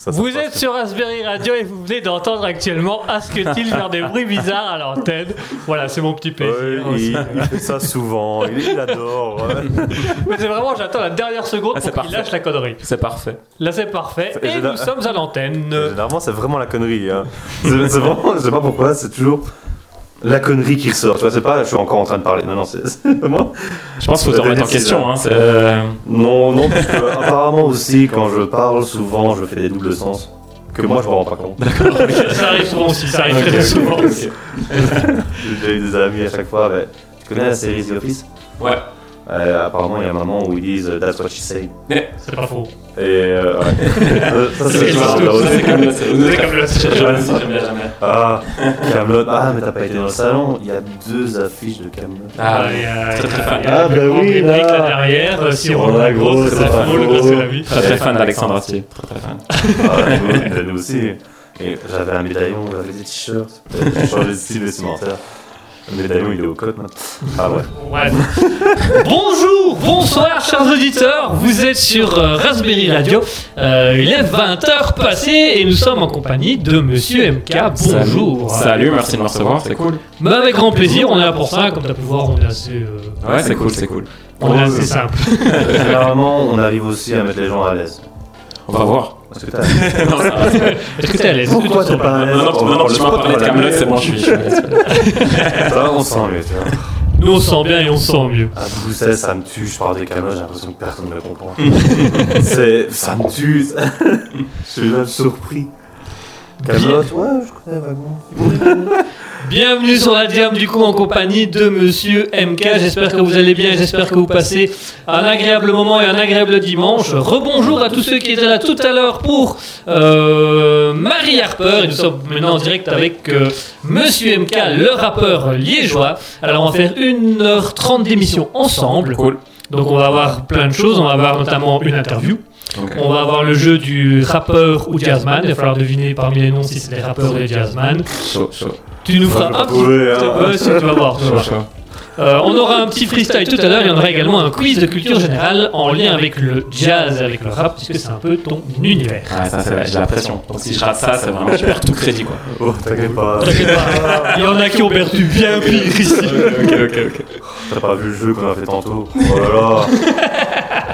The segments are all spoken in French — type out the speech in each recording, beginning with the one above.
Ça, ça Vous êtes sur Raspberry Radio et vous venez d'entendre actuellement Asketil faire des bruits bizarres à l'antenne. Voilà, c'est mon petit Ouais, plaisir. il, il fait ça souvent, il, il adore. ouais. Mais c'est vraiment, j'attends la dernière seconde Ah, pour qu'il parfait. lâche la connerie. C'est parfait. Là, c'est parfait. Et nous sommes à l'antenne. Généralement, c'est vraiment la connerie. Hein. C'est c'est vraiment, je sais pas pourquoi, c'est toujours la connerie qui ressort. Tu vois, c'est pas, je suis encore en train de parler. Non, non, c'est vraiment. Je pense qu'il faut te remettre en question. Hein. euh, Non, non, parce que, apparemment aussi, quand je parle, souvent, je fais des doubles sens. Que moi, je me rends pas compte. Ça arrive souvent aussi, ça arrive très souvent aussi. J'ai eu des amis à chaque fois. mais tu connais la série The Office? Ouais. Euh, Apparemment, il y a un moment où ils disent That's what she said. C'est pas faux. Et euh, ouais. Euh, ça, c'est aussi. c'est comme le- c'est- C'est comme le- J'aime bien, j'aime bien, j'aime bien. Ah, Camelot. Ah, mais t'as pas été dans le salon. Il y a deux affiches de Camelot. Ah, il y a- très, très fan. Ah, le bah oui, là. là derrière. euh, Si On on a a gros, gros, c'est pas faux, le c'est la vie. Très très fan d'Alexandre Astier. Très très fan. Ah, nous, nous aussi. Et j'avais un médaillon, j'avais des t-shirts. J'ai changé de style vestimentaire. Le médaillon, il est au code maintenant. Ah ouais. Ouais. Bonjour, bonsoir chers auditeurs, vous êtes sur euh, Raspberry Radio, Euh, il est 20h passé et nous sommes en compagnie de Monsieur MK, bonjour. Salut, Salut, merci de me recevoir, c'est cool. Bah, avec grand plaisir, on est là pour ça, comme tu as pu voir, on est assez, euh, Ouais, c'est cool, c'est cool. on est assez simple. Généralement, on arrive aussi à mettre les gens à l'aise. On va voir. Que. Est-ce que t'es à l'aise Pourquoi t'es pas à l'aise Non, non, non, non, le tu m'as spot, parlé de Camelot, c'est bon, je suis. Ça, on sent mieux, tu vois. Nous on se sent bien et on se sent mieux. À Bruxelles, ça me tue, je parle des Camelot, j'ai l'impression que personne ne me comprend. C'est. Ça me tue. Je suis même surpris. Camelot, ouais, je connais vaguement. Bienvenue sur la Diam du coup en compagnie de Monsieur MK. J'espère que vous allez bien, j'espère que vous passez un agréable moment et un agréable dimanche. Rebonjour à tous ceux qui étaient là tout à l'heure pour euh, Marie Harper. Et nous sommes maintenant en direct avec euh, Monsieur MK, le rappeur liégeois. Alors on va faire 1h30 d'émission ensemble. Cool. Donc on va avoir plein de choses. On va avoir notamment une interview. On va avoir le jeu du rappeur ou jazzman. Il va falloir deviner parmi les noms si c'est des rappeurs ou des jazzman. Tu nous feras un petit... trouver, hein. Ouais, si, tu vas voir. chaud. Euh, on aura un petit freestyle tout à l'heure. Il y en aura également un quiz de culture générale en lien avec le jazz, avec le rap, puisque c'est un peu ton univers. Ah, ça, c'est j'ai la pression. Donc si je rate ça, c'est vraiment, je perds tout crédit, quoi. Oh, t'inquiète pas. T'inquiète pas, Il y en a qui ont perdu bien pire ici. ok, ok, ok. T'as pas vu le jeu qu'on a fait tantôt? Oh là là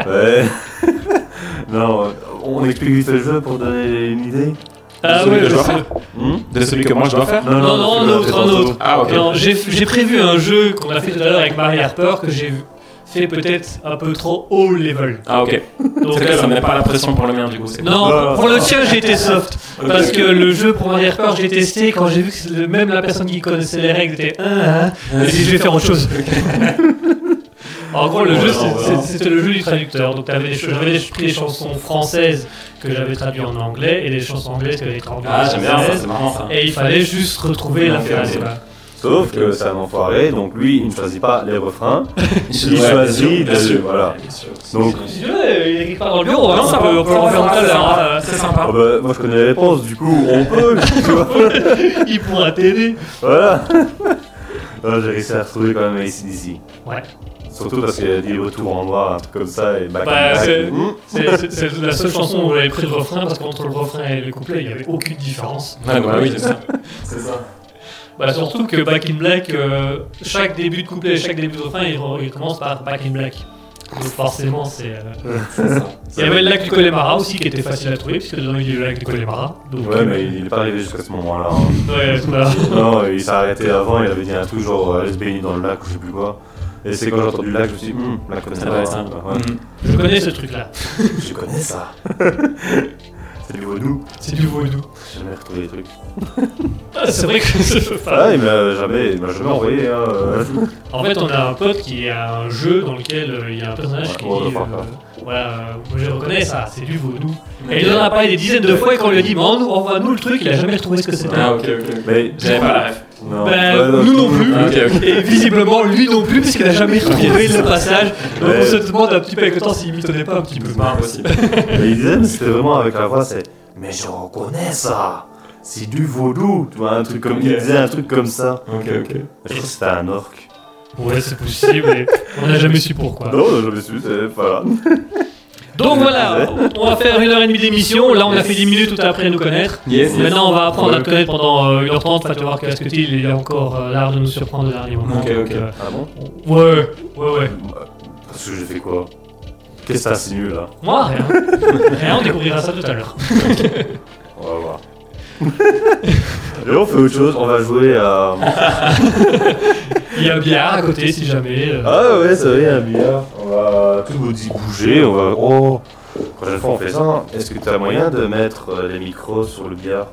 Ouais. Non, on explique vite le jeu pour donner une idée Ah Celui ouais, que je dois parce que- faire De celui que moi je dois faire Non, non, un autre, un autre. Ah, ok. Non, j'ai j'ai prévu un jeu qu'on a fait tout à l'heure avec Marie Harper que j'ai fait peut-être un peu trop haut level. Ah, ok. Donc, C'est que euh, ça me met pas la pression pour le mien, du coup. c'est. Non, Ah. pour le tien, j'ai été soft. Parce que le jeu pour Marie Harper, j'ai testé quand j'ai vu que même la personne qui connaissait les règles était un, un, j'ai dit je vais faire autre chose. en gros, le jeu, c'était le jeu du traducteur. Donc, j'avais pris des chansons françaises que j'avais traduites en anglais et des chansons anglaises que j'avais traduites en Ah, j'aime bien c'est marrant ça. Et il fallait juste retrouver la phrase. Sauf que c'est un enfoiré, donc lui, il ne choisit pas les refrains. Il choisit bien sûr, bien de- sûr. voilà. Donc, veux, il est quelque part dans le bureau. hein, Non, on ça peut- on peut en faire tout à l'heure. hein. C'est sympa. ah bah, moi je connais les réponses, du coup, on peut. Il pourra t'aider. Voilà. Non, J'ai réussi à retrouver quand même ACDC. Ouais. Surtout parce qu'il y a dit retour en noir, un truc comme ça, et back Bah, in black. c'est- Hmm? C'est la seule chanson où j'avais pris le refrain parce qu'entre le refrain et le couplet, il n'y avait aucune différence. Ouais, bah oui, c'est ça. C'est ça. Bah, surtout que Back in Black, euh, chaque début de couplet et chaque début de refrain, il, il commence par Back in Black. Donc forcément, c'est. euh. Il y avait le lac du Connemara aussi qui était facile à trouver, puisque dedans il y a eu le lac du Connemara. Donc, Ouais, mais il est pas arrivé jusqu'à ce moment-là. hein. Ouais, voilà. Non, il s'est arrêté avant, il avait dit un truc genre allez se baigner dans le lac ou je sais plus quoi. Et c'est quand j'ai entendu le lac, je me suis dit, hum, la connais Ça doit être ça. Ouais. Je connais ce truc-là. Je connais ça. c'est du vaudou. C'est du vaudou. J'ai jamais retrouvé les trucs. Ah, c'est vrai que c'est Ah, il m'a jamais, il m'a jamais envoyé. Hein. euh. En fait, on a un pote qui a un jeu dans lequel euh, il y a un personnage Ouais, qui dit euh. Voilà, euh, je reconnais ça, c'est du vaudou. Et il en a parlé des dizaines de fois et quand on lui a dit, mais envoie-nous envoie-nous le truc, il a jamais retrouvé ce que c'était. Ah, ok, ok. Mais J'avais pas la ref. Non. Ben, Ouais, non, nous non plus. Et visiblement, lui non plus, puisqu'il a jamais retrouvé le passage. Donc Ouais. on se demande un petit peu avec le temps s'il mitonnait pas un petit peu. C'est pas impossible. Mais il disait, mais c'était vraiment avec la voix, c'est Mais je reconnais ça C'est du vaudou Tu vois, un truc comme. Il Ok. disait un truc comme ça. Ok, ok. Je crois que c'était un orc. Ouais, c'est possible, mais on n'a jamais su pourquoi. Non, on a jamais su, c'est. Voilà. Donc voilà, on va faire une heure et demie d'émission. Là, on a fait 10 minutes tout après nous connaître. Yes, yes. Maintenant, on va apprendre à te connaître pendant euh, 1h30. Enfin, tu vas voir qu'à ce que il y a encore euh, l'art de nous surprendre au dernier moment. Ok, ok. euh, Ah bon ouais, ouais, ouais. Parce que j'ai fait quoi? Qu'est-ce que t'as si nul là? Moi, rien. rien, on découvrira ça tout à l'heure. On va voir. Et on fait autre chose, on va jouer à. Il y a un billard à côté si jamais. euh. Ah ouais, c'est vrai, un billard. On va tout bouger, on va. Oh Prochaine fois on fait ça. Est-ce que t'as moyen de mettre euh, les micros sur le billard?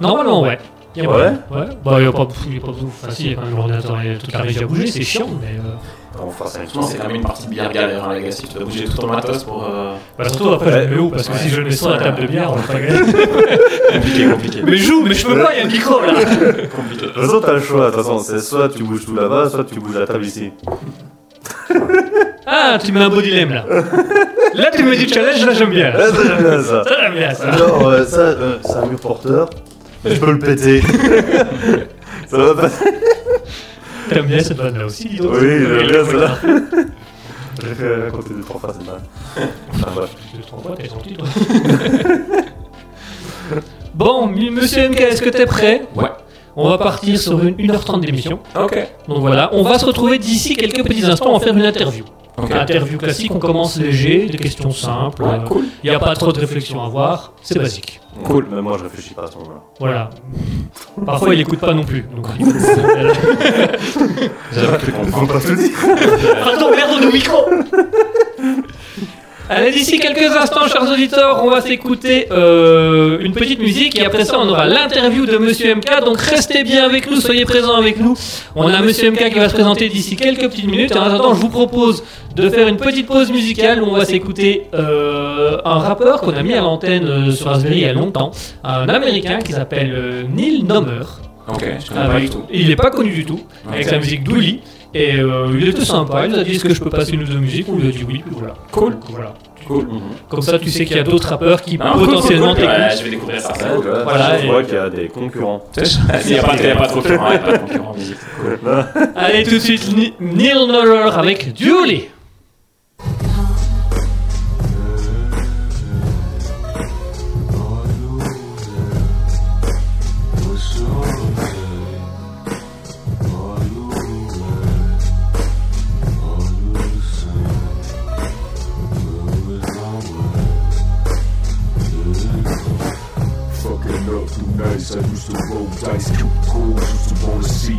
Normalement, ouais. Y a Ouais. Ouais. Bah, il y a pas, y a pas besoin. Enfin, si, il y a quand même l'ordinateur et toute la régie à bouger, c'est chiant, mais. euh, On fera ça une Franchement, c'est quand même une partie de billard galère, hein, Legacy. Tu dois bouger tout ton matos pour. euh, Bah, surtout après, je le mets où? Parce que si je le mets sur la table de billard, on va pas gagner. Compliqué, compliqué. Mais je joue, mais je peux pas, il y a un micro là. compliqué. De toute façon, t'as le choix. De toute façon, c'est soit tu bouges tout là-bas, soit tu bouges la table ici. Ah, tu mets un beau dilemme là. Là, tu mets du challenge, là, j'aime bien. Ah, ça, j'aime bien ça. Ça, j'aime bien ça. Alors, euh, ça, euh, c'est un mur porteur. Je peux le péter. ça va pas. T'aimes bien cette vanne là aussi, dis donc. Oui, j'aime bien point. J'ai fait raconter deux, trois fois, c'est mal. Enfin, bref. Deux, trois fois, t'es gentil, toi. Bon, monsieur MK, est-ce que t'es prêt? Ouais. On va partir sur une 1h30 d'émission. Ok. Donc voilà, on va se retrouver d'ici quelques petits instants, on va faire une interview. Ok. Interview classique, on commence léger, des questions simples. Ouais, cool. Il n'y a pas trop de réflexion à avoir, c'est basique. Cool. Même moi, je réfléchis pas à ce moment-là. Voilà. Parfois, il écoute pas non plus. Donc, il faut- J'avais pas pu comprendre. Pardon, merde, nos micros Allez, d'ici quelques instants, chers auditeurs, on va s'écouter euh, une petite musique et après ça, on aura l'interview de Monsieur MK. Donc restez bien avec nous, soyez présents avec nous. On a Monsieur MK qui va se présenter d'ici quelques petites minutes. Et en attendant, je vous propose de faire une petite pause musicale où on va s'écouter euh, un rappeur qu'on a mis à l'antenne euh, sur Raspberry il y a longtemps, un américain qui s'appelle euh, Neil Nomer. Ok, je connais pas du tout. Il n'est pas connu du tout, avec sa musique Dooley. Et euh, il était sympa, il nous a dit est-ce que je peux passer une ou deux musiques? On lui a dit oui, puis voilà. Cool. Voilà. Cool. Comme ça, tu sais qu'il y a d'autres rappeurs qui Ah, cool, potentiellement cool, cool. Ouais, t'écoutent. je vais découvrir ça. Ouais, voilà. Voilà, Je et- vois qu'il y a des concurrents. Il n'y a, pas- il y a pas de concurrent, il y a pas de concurrent. Allez, tout de suite, Ni- Neil Noller avec Dooley. I used to roll dice,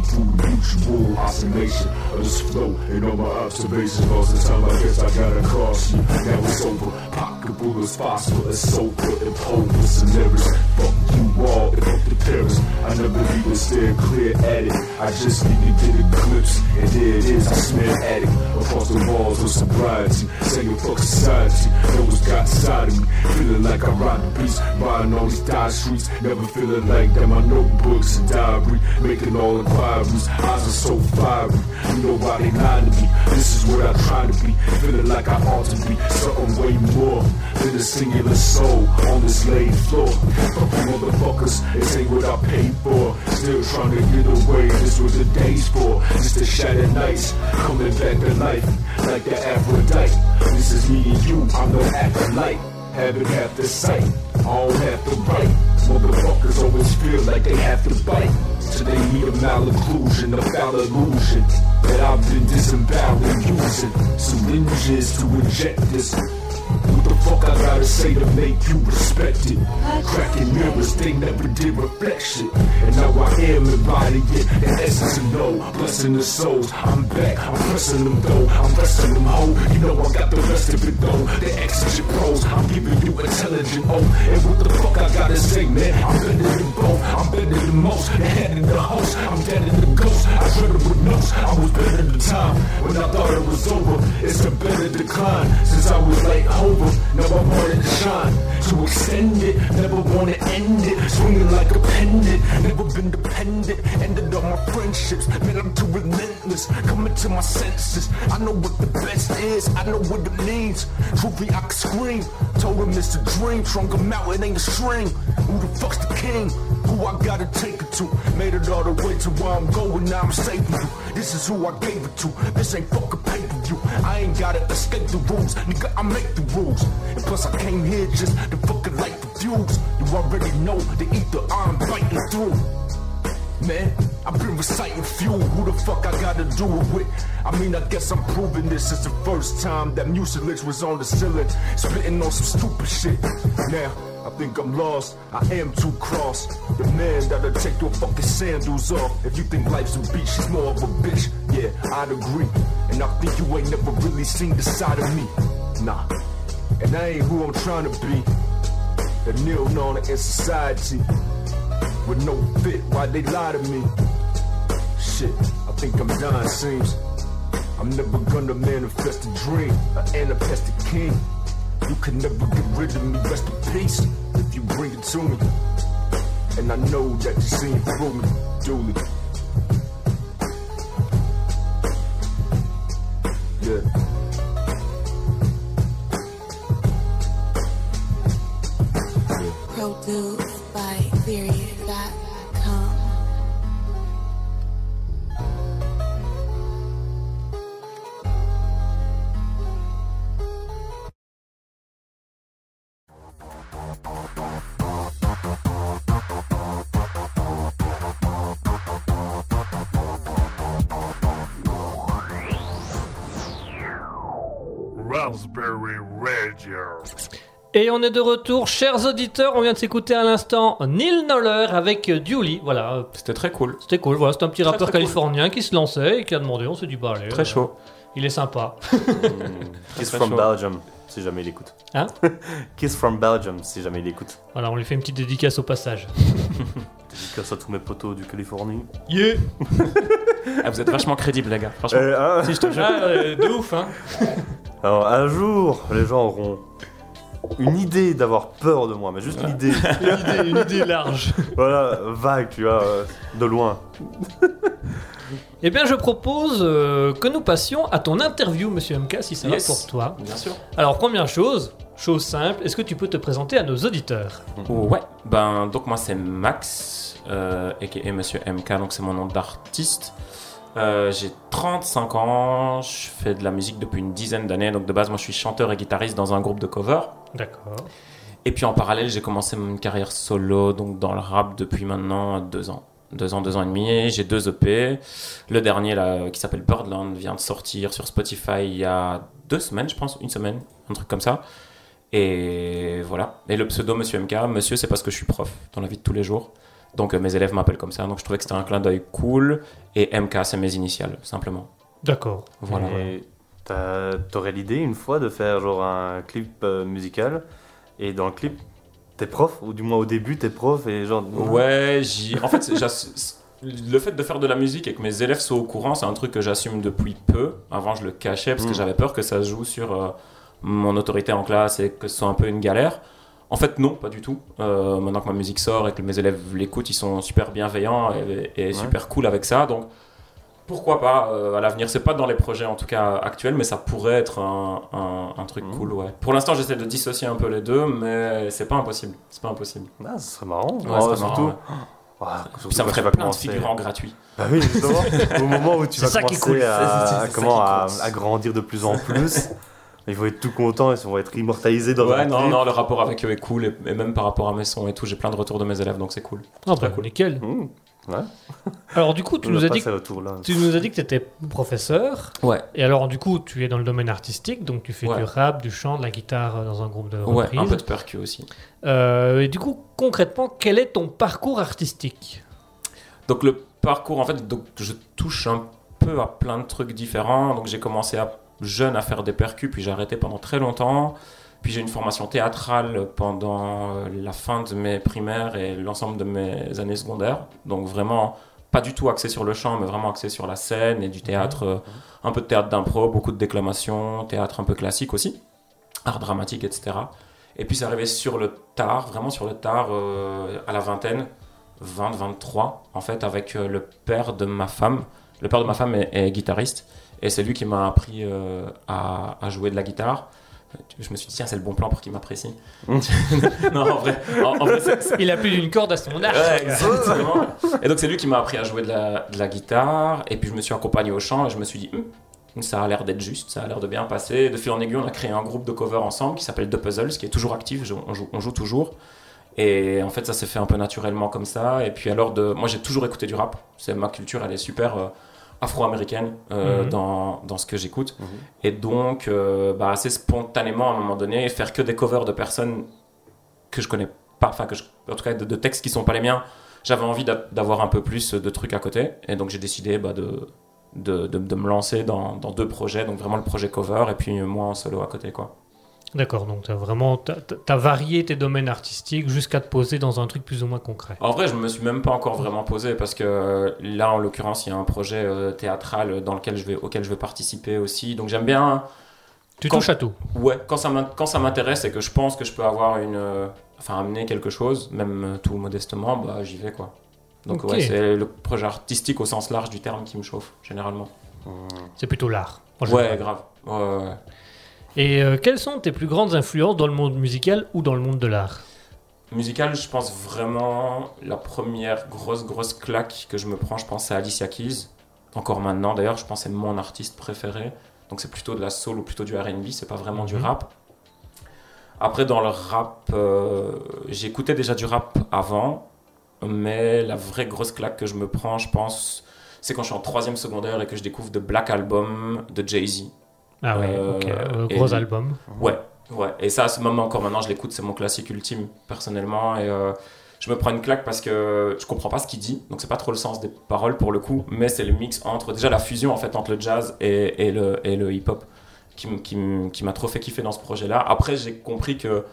through the mutual oscillation of this flow. And all my observations, lost the time, I guess I gotta cross you. Now it's over, pocket bullets, phosphorus, sulfur, and pole scenarios. Fuck you all, and fuck the Paris. I never even stared clear at it. I just need to get a glimpse, and there it is, I smell addict across the walls of sobriety. Saying fuck society, know what's got side of me. Feeling like I ride the beast, riding all these die streets. Never feeling like that, my notebooks and diary. Making all inquiries, eyes are so fiery. They lying to me. This is what I try to be. Feeling like I ought to be something way more than a singular soul on this laid floor. Fuck you motherfuckers, this ain't what I paid for. Still trying to get away, this was the days for. Just the shattered nights, coming back to life like the Aphrodite. This is me and you, I'm no acolyte. Having half the sight, All have to write. Motherfuckers always feel like they have to bite. Till they need a malocclusion, a foul illusion. That I've been disemboweling using syringes to inject this. Fuck I gotta say to make you respect it? Cracking mirrors, they never did reflection. And now I am embodying the essence of no blessing the souls. I'm back, I'm pressing them though, I'm pressing them ho. You know I got the rest of it though. The exigent pros, I'm giving you intelligent oh. And what the fuck I gotta say, man? I'm better than both, I'm better than most. The head and the host, I'm dead in the ghost. I dreaded with notes, I was better than time. When I thought it was over, it's a better decline. Since I was like over, I wanted to shine. To extend it, never wanna end it. Swinging like a pendant, never been dependent. Ended all my friendships, man, I'm too relentless. Coming to my senses, I know what the best is, I know what it means. Truthfully, I can scream. Told him it's a dream, trunk him out, it ain't a string. Who the fuck's the king? Who I gotta take it to? Made it all the way to where I'm going, now I'm saving you. This is who I gave it to. This ain't fucking pay per view. I ain't gotta escape the rules, nigga. I make the rules. And plus, I came here just to fucking light the fuse. You already know the ether I'm biting through. Man, I've been reciting fuel. Who the fuck I gotta do it with? I mean, I guess I'm proving this is the first time that mucilage was on the ceiling, spitting on some stupid shit. Now, I think I'm lost. I am too cross. The man that'll take your fucking sandals off. If you think life's a beach, she's more of a bitch. Yeah, I'd agree. And I think you ain't never really seen the side of me. Nah. And I ain't who I'm trying to be. The kneel known in society. With no fit, why they lie to me? Shit, I think I'm dying, seems. I'm never gonna manifest a dream, an anapestic king. You can never get rid of me, rest in peace, if you bring it to me. And I know that you see it through me, Julie. Yeah. Produced by Et on est de retour, chers auditeurs. On vient de s'écouter à l'instant Neil Noller avec Julie. Voilà, C'était très cool. c'était cool. Voilà, c'est un petit Très, rappeur très cool. californien qui se lançait et qui a demandé. On s'est dit, bah allez. Très euh, chaud. Il est sympa. Kiss Très from chaud. Belgium, si jamais il écoute. Hein Kiss from Belgium, si jamais il écoute. Voilà, on lui fait une petite dédicace au passage. Dédicace à tous mes potos du Californie. Yeah Ah, vous êtes vachement crédibles, les gars. Franchement. Euh, hein Si je te jure. Ah, euh, de ouf, hein. Alors, un jour, les gens auront une idée d'avoir peur de moi, mais juste l'idée. Une idée, une idée large. voilà, vague, tu vois, euh, de loin. Eh bien, je propose euh, que nous passions à ton interview, monsieur MK, si ça Yes. va pour toi. Bien sûr. Alors, première chose, chose simple, est-ce que tu peux te présenter à nos auditeurs? Ouais, ben donc moi c'est Max, euh, aka Monsieur MK, donc c'est mon nom d'artiste. Euh, j'ai 35 ans, je fais de la musique depuis une dizaine d'années, donc de base moi je suis chanteur et guitariste dans un groupe de cover. D'accord. Et puis en parallèle j'ai commencé une carrière solo, donc dans le rap depuis maintenant deux ans. Deux ans, deux ans et demi, j'ai deux EP. Le dernier là, qui s'appelle Birdland vient de sortir sur Spotify il y a deux semaines, je pense, une semaine, un truc comme ça. Et voilà. Et le pseudo Monsieur MK, Monsieur, c'est parce que je suis prof dans la vie de tous les jours. Donc euh, mes élèves m'appellent comme ça. Donc je trouvais que c'était un clin d'œil cool. Et MK, c'est mes initiales, simplement. D'accord. Voilà. Et t'aurais l'idée une fois de faire genre un clip euh, musical, et dans le clip, t'es prof, ou du moins au début, t'es prof, et genre. Ouais, j'y. En fait, le fait de faire de la musique et que mes élèves soient au courant, c'est un truc que j'assume depuis peu. Avant, je le cachais parce que Mm. j'avais peur que ça se joue sur euh, mon autorité en classe et que ce soit un peu une galère. En fait, non, pas du tout. Euh, maintenant que ma musique sort et que mes élèves l'écoutent, ils sont super bienveillants et, et super cool avec ça. Donc, pourquoi pas euh, à l'avenir C'est pas dans les projets en tout cas actuels, mais ça pourrait être un, un- un truc Mhm. cool. Ouais. Pour l'instant, j'essaie de dissocier un peu les deux, mais c'est pas impossible. C'est pas impossible. Ah, ce serait marrant. Ouais, c'est surtout. marrant, ouais. Ah, surtout ça me ferait plein de figurants gratuits. Bah oui, justement. au moment où tu vas ça qui commencer cool. à, ça comment, qui à, compte. à grandir de plus en plus, Ils vont être tout contents, ils vont être immortalisés dans Ouais, non, clip. non, le rapport avec eux est cool, et, et même par rapport à mes sons et tout, j'ai plein de retours de mes élèves, donc c'est cool. Ah bah, nickel. Mmh. Ouais. Alors du coup, tu nous as dit tour là. tu nous as dit que tu étais professeur. Ouais, Et alors du coup, tu es dans le domaine artistique, donc tu fais Ouais. du rap, du chant, de la guitare euh, dans un groupe de ouais, reprise. un peu de percu aussi. Euh, et du coup, concrètement, quel est ton parcours artistique? Donc le parcours, en fait, donc, je touche un peu à plein de trucs différents. Donc j'ai commencé à, jeune à faire des percus, puis j'ai arrêté pendant très longtemps. Puis j'ai une formation théâtrale pendant euh, la fin de mes primaires et l'ensemble de mes années secondaires. Donc vraiment pas du tout axé sur le chant, mais vraiment axé sur la scène et du théâtre, euh, un peu de théâtre d'impro, beaucoup de déclamation, théâtre un peu classique aussi, art dramatique, etc. Et puis c'est arrivé sur le tard, vraiment sur le tard, euh, à la vingtaine, 20-23, en fait, avec le père de ma femme. Le père de ma femme est, est guitariste, et c'est lui qui m'a appris euh, à, à jouer de la guitare. Je me suis dit, tiens, c'est le bon plan pour qu'il m'apprécie. non, en vrai, en- en vrai, Il a plus d'une corde à son arc. Ouais, exactement. Et donc c'est lui qui m'a appris à jouer de la, de la guitare. Et puis je me suis accompagné au chant et je me suis dit, Hum, ça a l'air d'être juste, ça a l'air de bien passer. De fil en aiguille, on a créé un groupe de cover ensemble qui s'appelle The Puzzles, qui est toujours actif, on joue, on joue toujours. Et en fait, ça s'est fait un peu naturellement comme ça. Et puis alors, de... moi j'ai toujours écouté du rap. C'est ma culture, elle est super euh, afro-américaine euh, Mhm. dans, dans ce que j'écoute. Mhm. Et donc, euh, bah, assez spontanément, à un moment donné, faire que des covers de personnes que je connais pas, enfin, que je- en tout cas de, de textes qui sont pas les miens, j'avais envie d'a- d'avoir un peu plus de trucs à côté. Et donc, j'ai décidé bah, de, de, de, de me lancer dans, dans deux projets. Donc, vraiment le projet cover et puis moi en solo à côté, quoi. D'accord, donc tu as vraiment t'as varié tes domaines artistiques jusqu'à te poser dans un truc plus ou moins concret. En vrai, je me suis même pas encore vraiment posé parce que euh, là, en l'occurrence, il y a un projet euh, théâtral dans lequel je vais, auquel je vais participer aussi. Donc, j'aime bien. Tu Quand- touches à tout. Ouais, quand ça m'in- quand ça m'intéresse et que je pense que je peux avoir une. euh, enfin, amener quelque chose, même tout modestement, bah j'y vais quoi. Donc, Ok. ouais, c'est le projet artistique au sens large du terme qui me chauffe, généralement. C'est plutôt l'art. Ouais, grave. Ouais, ouais, ouais. Et euh, quelles sont tes plus grandes influences dans le monde musical ou dans le monde de l'art? Musical, je pense vraiment la première grosse, grosse claque que je me prends, je pense, c'est Alicia Keys. Encore maintenant, d'ailleurs, je pense que c'est mon artiste préféré. Donc, c'est plutôt de la soul ou plutôt du RB, c'est pas vraiment du Mhm. rap. Après, dans le rap, euh, j'écoutais déjà du rap avant, mais la vraie grosse claque que je me prends, je pense, c'est quand je suis en troisième secondaire et que je découvre The Black Album de Jay-Z. Ah ouais, Euh, ok. euh, et- gros album. Ouais, ouais. Et ça, à ce moment encore maintenant, je l'écoute, c'est mon classique ultime, personnellement. Et euh, je me prends une claque parce que je comprends pas ce qu'il dit, donc c'est pas trop le sens des paroles pour le coup, mais c'est le mix entre, déjà la fusion en fait entre le jazz et, et le, et le hip-hop qui, m'a trop fait kiffer dans ce projet-là. Après, j'ai compris que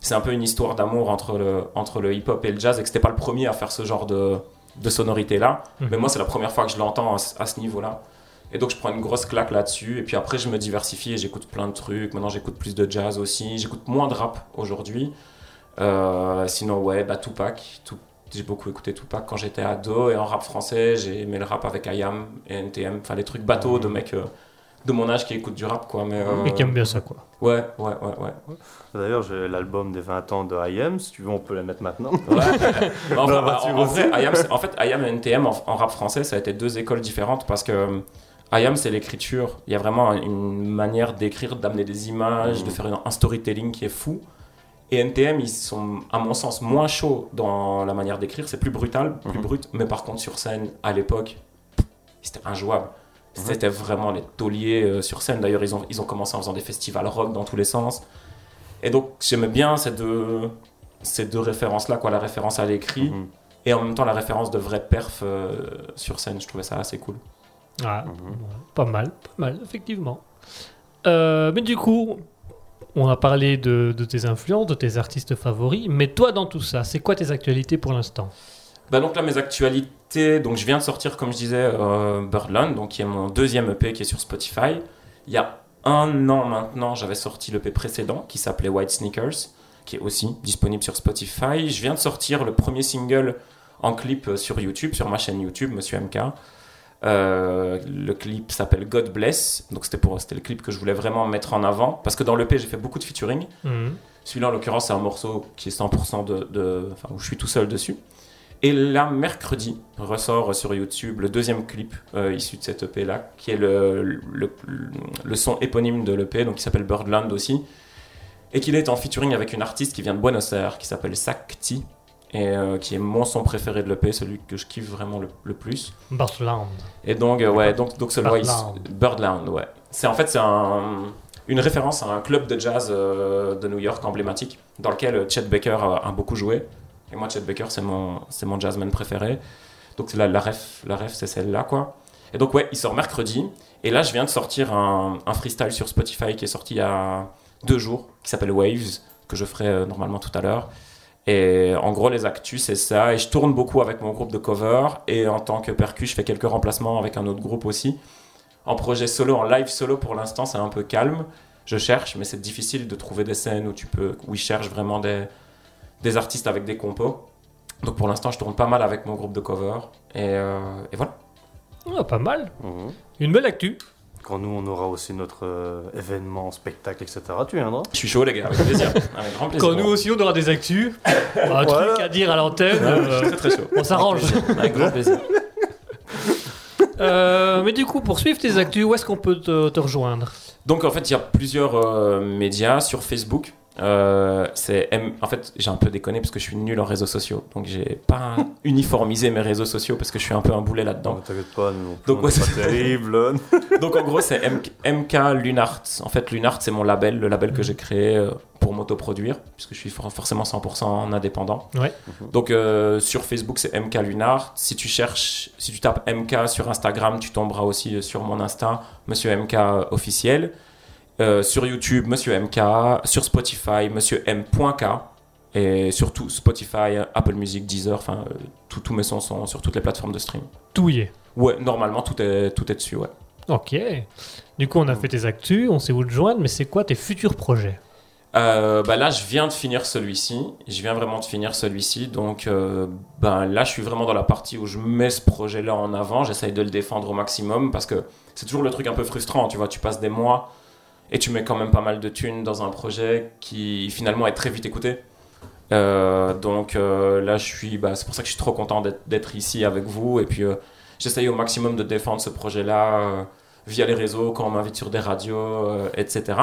c'est un peu une histoire d'amour entre le, entre le hip-hop et le jazz et que c'était pas le premier à faire ce genre de, de sonorité-là. Mhm. Mais moi, c'est la première fois que je l'entends à ce niveau-là. Et donc, je prends une grosse claque là-dessus. Et puis après, je me diversifie et j'écoute plein de trucs. Maintenant, j'écoute plus de jazz aussi. J'écoute moins de rap aujourd'hui. Euh, sinon, ouais, bah, Tupac. J'ai beaucoup écouté Tupac quand j'étais ado. Et en rap français, j'ai aimé le rap avec IAM et NTM. Enfin, les trucs bateaux de mecs euh, de mon âge qui écoutent du rap, quoi. Mais, euh, Et qui aime bien ça, quoi. Ouais, ouais, ouais, ouais. D'ailleurs, j'ai l'album des 20 ans de IM. Si tu veux, on peut la mettre maintenant. Ouais. Bah, en, la en- vrai, IAM, en fait, IAM et NTM en, en rap français, ça a été deux écoles différentes parce que euh, IAM, c'est l'écriture. Il y a vraiment une manière d'écrire, d'amener des images, de faire une- un storytelling qui est fou. Et NTM, ils sont, à mon sens, moins chauds dans la manière d'écrire. C'est plus brutal, plus Mhm. brut. Mais par contre, sur scène, à l'époque, c'était injouable. Mhm. C'était vraiment les tauliers euh, sur scène. D'ailleurs, ils ont, ils ont commencé en faisant des festivals rock dans tous les sens. Et donc, j'aimais bien ces deux, ces deux références-là, quoi. La référence à l'écrit Mhm. et en même temps la référence de vrai perf euh, sur scène. Je trouvais ça assez cool. Ah, Mhm. pas mal, pas mal, effectivement. Euh, mais du coup, on a parlé de, de tes influences, de tes artistes favoris. Mais toi, dans tout ça, c'est quoi tes actualités pour l'instant? Bah donc là, mes actualités. Donc, je viens de sortir, comme je disais, euh, Birdland, donc qui est mon deuxième EP qui est sur Spotify. Il y a un an maintenant, j'avais sorti l'EP précédent qui s'appelait White Sneakers, qui est aussi disponible sur Spotify. Je viens de sortir le premier single en clip euh, sur YouTube, sur ma chaîne YouTube, Monsieur MK. Euh, le clip s'appelle God Bless, donc c'était pour c'était le clip que je voulais vraiment mettre en avant parce que dans l'EP j'ai fait beaucoup de featuring. Mhm. Celui-là, en l'occurrence, c'est un morceau qui est 100% de, de- Enfin, où je suis tout seul dessus. Et là, mercredi, ressort sur YouTube le deuxième clip euh, issu de cette EP-là, qui est le, le, le son éponyme de l'EP, donc qui s'appelle Birdland aussi, et qu'il est en featuring avec une artiste qui vient de Buenos Aires, qui s'appelle Sakti, et euh, qui est mon son préféré de l'EP, celui que je kiffe vraiment le, le plus. Bartland. Et donc, euh, ouais, donc, donc ce il- Birdland. Birdland, ouais. C'est en fait c'est un- une référence à un club de jazz euh, de New York emblématique, dans lequel euh, Chet Baker a, a beaucoup joué. Et moi, Chet Baker, c'est mon, c'est mon jazzman préféré. Donc la, la ref, la ref c'est celle-là, quoi. Et donc, ouais, il sort mercredi. Et là, je viens de sortir un, un freestyle sur Spotify qui est sorti il y a deux jours, qui s'appelle Waves, que je ferai normalement tout à l'heure. Et en gros, les actus, c'est ça. Et je tourne beaucoup avec mon groupe de cover. Et en tant que percu, je fais quelques remplacements avec un autre groupe aussi. En projet solo, en live solo, pour l'instant, c'est un peu calme. Je cherche, mais c'est difficile de trouver des scènes où tu peux, où ils cherchent vraiment des, des artistes avec des compos. Donc pour l'instant, je tourne pas mal avec mon groupe de cover. Et, euh, et voilà. Ah, pas mal. Mhm. Une belle actu. Quand nous, on aura aussi notre euh, événement, spectacle, etc., tu viendras Je suis chaud, les gars, avec plaisir. avec grand plaisir. Quand nous aussi on aura des actus, un truc Voilà. à dire à l'antenne, euh, suis très très chaud. on s'arrange. Avec grand plaisir. Euh, mais du coup, pour suivre tes actus, où est-ce qu'on peut te, te rejoindre? Donc en fait, il y a plusieurs euh, médias sur Facebook. Euh, c'est M- en fait j'ai un peu déconné parce que je suis nul en réseaux sociaux. Donc j'ai pas uniformisé mes réseaux sociaux parce que je suis un peu un boulet là-dedans. T'inquiète pas, nous, non plus, Donc, on ouais, c'est- terrible. donc en gros c'est M- MK Lunart en fait Lunart c'est mon label le label que j'ai créé euh, pour m'autoproduire puisque je suis for- forcément 100% en indépendant. Ouais. donc euh, sur Facebook c'est MK Lunart si tu cherches si tu tapes MK sur Instagram tu tomberas aussi sur mon Insta Monsieur MK officiel Euh, sur YouTube, Monsieur MK, sur Spotify, Monsieur M.K. Et surtout Spotify, Apple Music, Deezer, enfin, euh, tous mes sons sont sur toutes les plateformes de stream. Tout y est. Ouais, normalement, tout est, tout est dessus, ouais. Ok. Du coup, on a fait tes actus, on sait où te joindre, mais c'est quoi tes futurs projets? Euh, bah là, je viens de finir celui-ci. Je viens vraiment de finir celui-ci. Donc, euh, ben là, je suis vraiment dans la partie où je mets ce projet-là en avant. J'essaye de le défendre au maximum parce que c'est toujours le truc un peu frustrant. Tu vois, tu passes des mois et tu mets quand même pas mal de thunes dans un projet qui finalement est très vite écouté. Euh, donc euh, là, je suis. Bah, c'est pour ça que je suis trop content d'être- ici avec vous. Et puis, euh, j'essaye au maximum de défendre ce projet-là via les réseaux, quand on m'invite sur des radios, etc.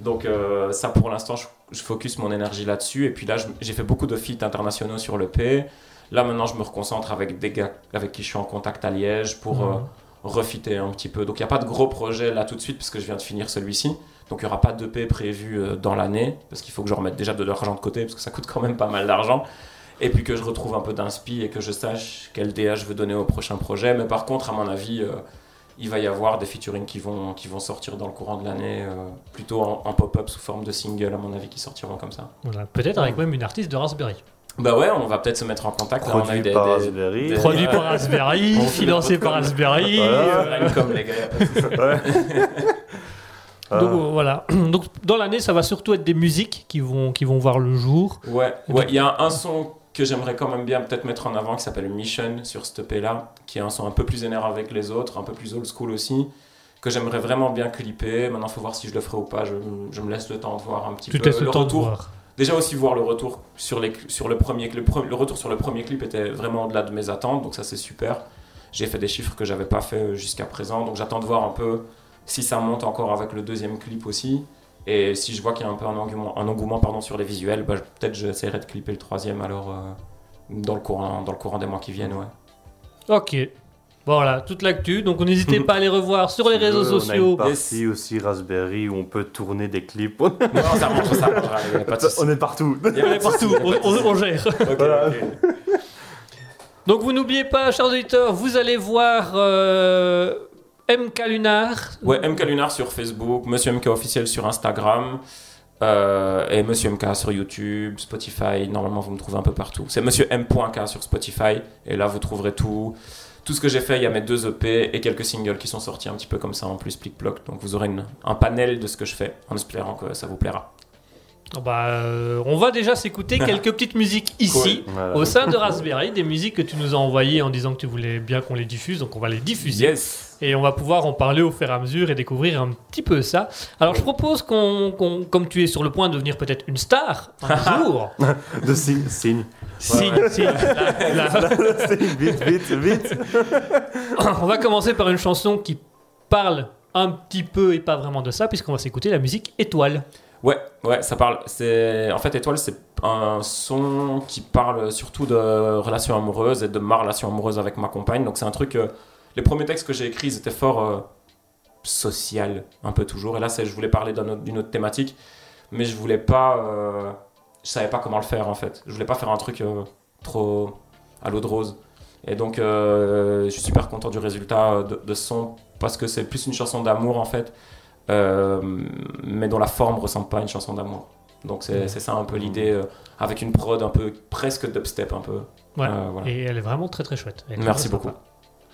Donc ça pour l'instant je, je focus mon énergie là-dessus et puis là j'ai fait beaucoup de feats internationaux sur le P. Là maintenant je me reconcentre avec des gars avec qui je suis en contact à Liège pour Mhm. Refiter un petit peu. Donc il n'y a pas de gros projet là tout de suite parce que je viens de finir celui-ci. Donc il n'y aura pas d'EP prévu euh, dans l'année parce qu'il faut que je remette déjà de l'argent de côté parce que ça coûte quand même pas mal d'argent. Et puis que je retrouve un peu d'inspi et que je sache quel DA je veux donner au prochain projet. Mais par contre à mon avis... euh, il va y avoir des featuring qui vont, qui vont sortir dans le courant de l'année, euh, plutôt en, pop-up sous forme de single, à mon avis, qui sortiront comme ça. Peut-être avec même une artiste de Raspberry. Bah ouais, on va peut-être se mettre en contact. Là, on a eu Produit des, par des- Raspberry. des- Produit par Raspberry, financé par. Raspberry. Voilà. euh, comme les gars. Donc euh, voilà. Donc dans l'année, ça va surtout être des musiques qui vont, qui vont voir le jour. Ouais, ouais, il y a un son que j'aimerais quand même bien peut-être mettre en avant qui s'appelle Mission sur ce EP là, qui est un son un peu plus énervé avec les autres, un peu plus old school aussi, que j'aimerais vraiment bien clipper. Maintenant, faut voir si je le ferai ou pas. Je, je me laisse le temps de voir un petit Tu peu. le le temps de retour. voir. Déjà aussi voir le retour sur, les, sur le premier clip. Le, retour sur le premier clip était vraiment au-delà de mes attentes, donc ça c'est super. J'ai fait des chiffres que j'avais pas fait jusqu'à présent, donc j'attends de voir un peu si ça monte encore avec le deuxième clip aussi. Et si je vois qu'il y a un peu un engouement, un engouement pardon, sur les visuels, bah, peut-être j'essaierai de clipper le troisième alors euh, dans, le courant, dans le courant des mois qui viennent. Ouais. Ok. Voilà, toute l'actu. Donc n'hésitez pas à les revoir sur les réseaux On a une sociaux. partie aussi Raspberry où on peut tourner des clips. Non, ça marche, ça souci. on est partout. On est partout, on, gère. Voilà. Donc vous n'oubliez pas, chers auditeurs, vous allez voir euh, MK Lunar. Ouais, MK Lunar sur Facebook, Monsieur MK officiel sur Instagram, euh, et Monsieur MK sur YouTube, Spotify. Normalement, vous me trouvez un peu partout. C'est Monsieur M.K sur Spotify, et là, vous trouverez tout. Tout ce que j'ai fait, il y a mes deux EP et quelques singles qui sont sortis un petit peu comme ça en plus, plic-ploc. Donc vous aurez un panel de ce que je fais, en espérant que ça vous plaira. Oh bah, euh, on va déjà s'écouter quelques petites musiques ici. Voilà. Au sein de Raspberry, des musiques que tu nous as envoyées en disant que tu voulais bien qu'on les diffuse, donc on va les diffuser. Yes Et on va pouvoir en parler au fur et à mesure et découvrir un petit peu ça. Alors je propose qu'on, comme tu es sur le point de devenir peut-être une star un jour, De signe, signe. Signe, signe. Là, là. vite, vite, vite. On va commencer par une chanson qui parle un petit peu et pas vraiment de ça, puisqu'on va s'écouter la musique Étoile. Ouais, ouais, ça parle. C'est en fait Étoile, c'est un son qui parle surtout de relations amoureuses et de ma relation amoureuse avec ma compagne. Donc c'est un truc. euh, les premiers textes que j'ai écrits, ils étaient fort euh, social, un peu toujours. Et là, c'est je voulais parler d'une autre thématique, mais je voulais pas. euh, je savais pas comment le faire en fait. Je voulais pas faire un truc euh, trop à l'eau de rose. Et donc, euh, je suis super content du résultat de, de ce son parce que c'est plus une chanson d'amour en fait, mais dont la forme ressemble pas à une chanson d'amour. Donc, c'est c'est ça un peu l'idée euh, avec une prod un peu presque dubstep un peu. Voilà. Euh, voilà. Et elle est vraiment très très chouette. Elle Merci beaucoup. sympa.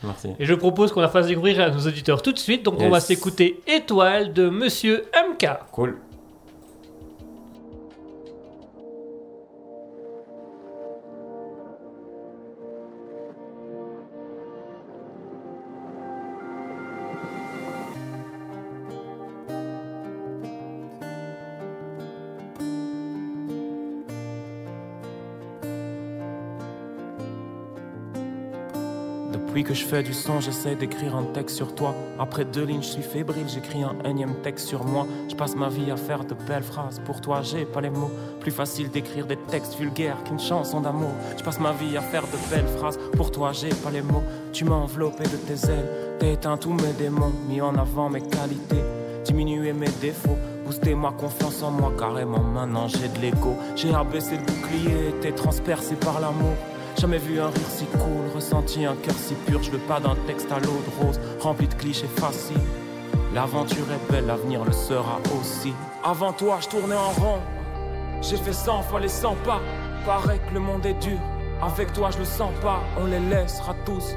Merci. Et je propose qu'on la fasse découvrir à nos auditeurs tout de suite. Donc on va s'écouter Étoile de Monsieur MK. Cool. Je fais du son, j'essaie d'écrire un texte sur toi. Après deux lignes, je suis fébrile, j'écris un énième texte sur moi. Je passe ma vie à faire de belles phrases. Pour toi, j'ai pas les mots. Plus facile d'écrire des textes vulgaires qu'une chanson d'amour. Je passe ma vie à faire de belles phrases. Pour toi, j'ai pas les mots. Tu m'as enveloppé de tes ailes. T'as éteint tous mes démons, mis en avant mes qualités. Diminué mes défauts, boosté ma confiance en moi. Carrément, maintenant j'ai de l'ego. J'ai abaissé le bouclier, été transpercé par l'amour. Jamais vu un rire si cool, ressenti un cœur si pur. Je veux pas d'un texte à l'eau rose, rempli de clichés faciles. L'aventure est belle, l'avenir le sera aussi. Avant toi, je tournais en rond. J'ai fait 100 fois les 100 pas. Paraît que le monde est dur. Avec toi, je le sens pas. On les laissera tous.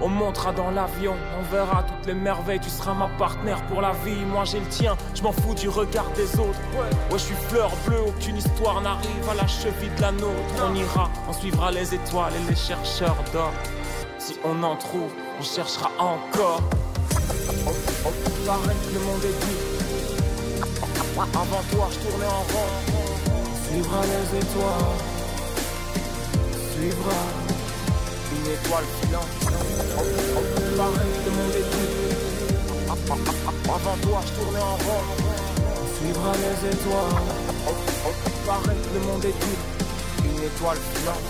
On montera dans l'avion, on verra toutes les merveilles. Tu seras ma partenaire pour la vie. Moi, j'ai le tien. Je m'en fous du regard des autres. Ouais, je suis fleur bleue. Aucune histoire n'arrive à la cheville de la nôtre. On ira, on suivra les étoiles et les chercheurs d'or. Si on en trouve, on cherchera encore. Paraît que le monde est. Avant toi, je tournais en rond. On suivra les étoiles. Suivra une étoile filante. Le monde est dur. Avant toi, je tournais en rond. On suivra les étoiles. Que le monde est. Une étoile filante.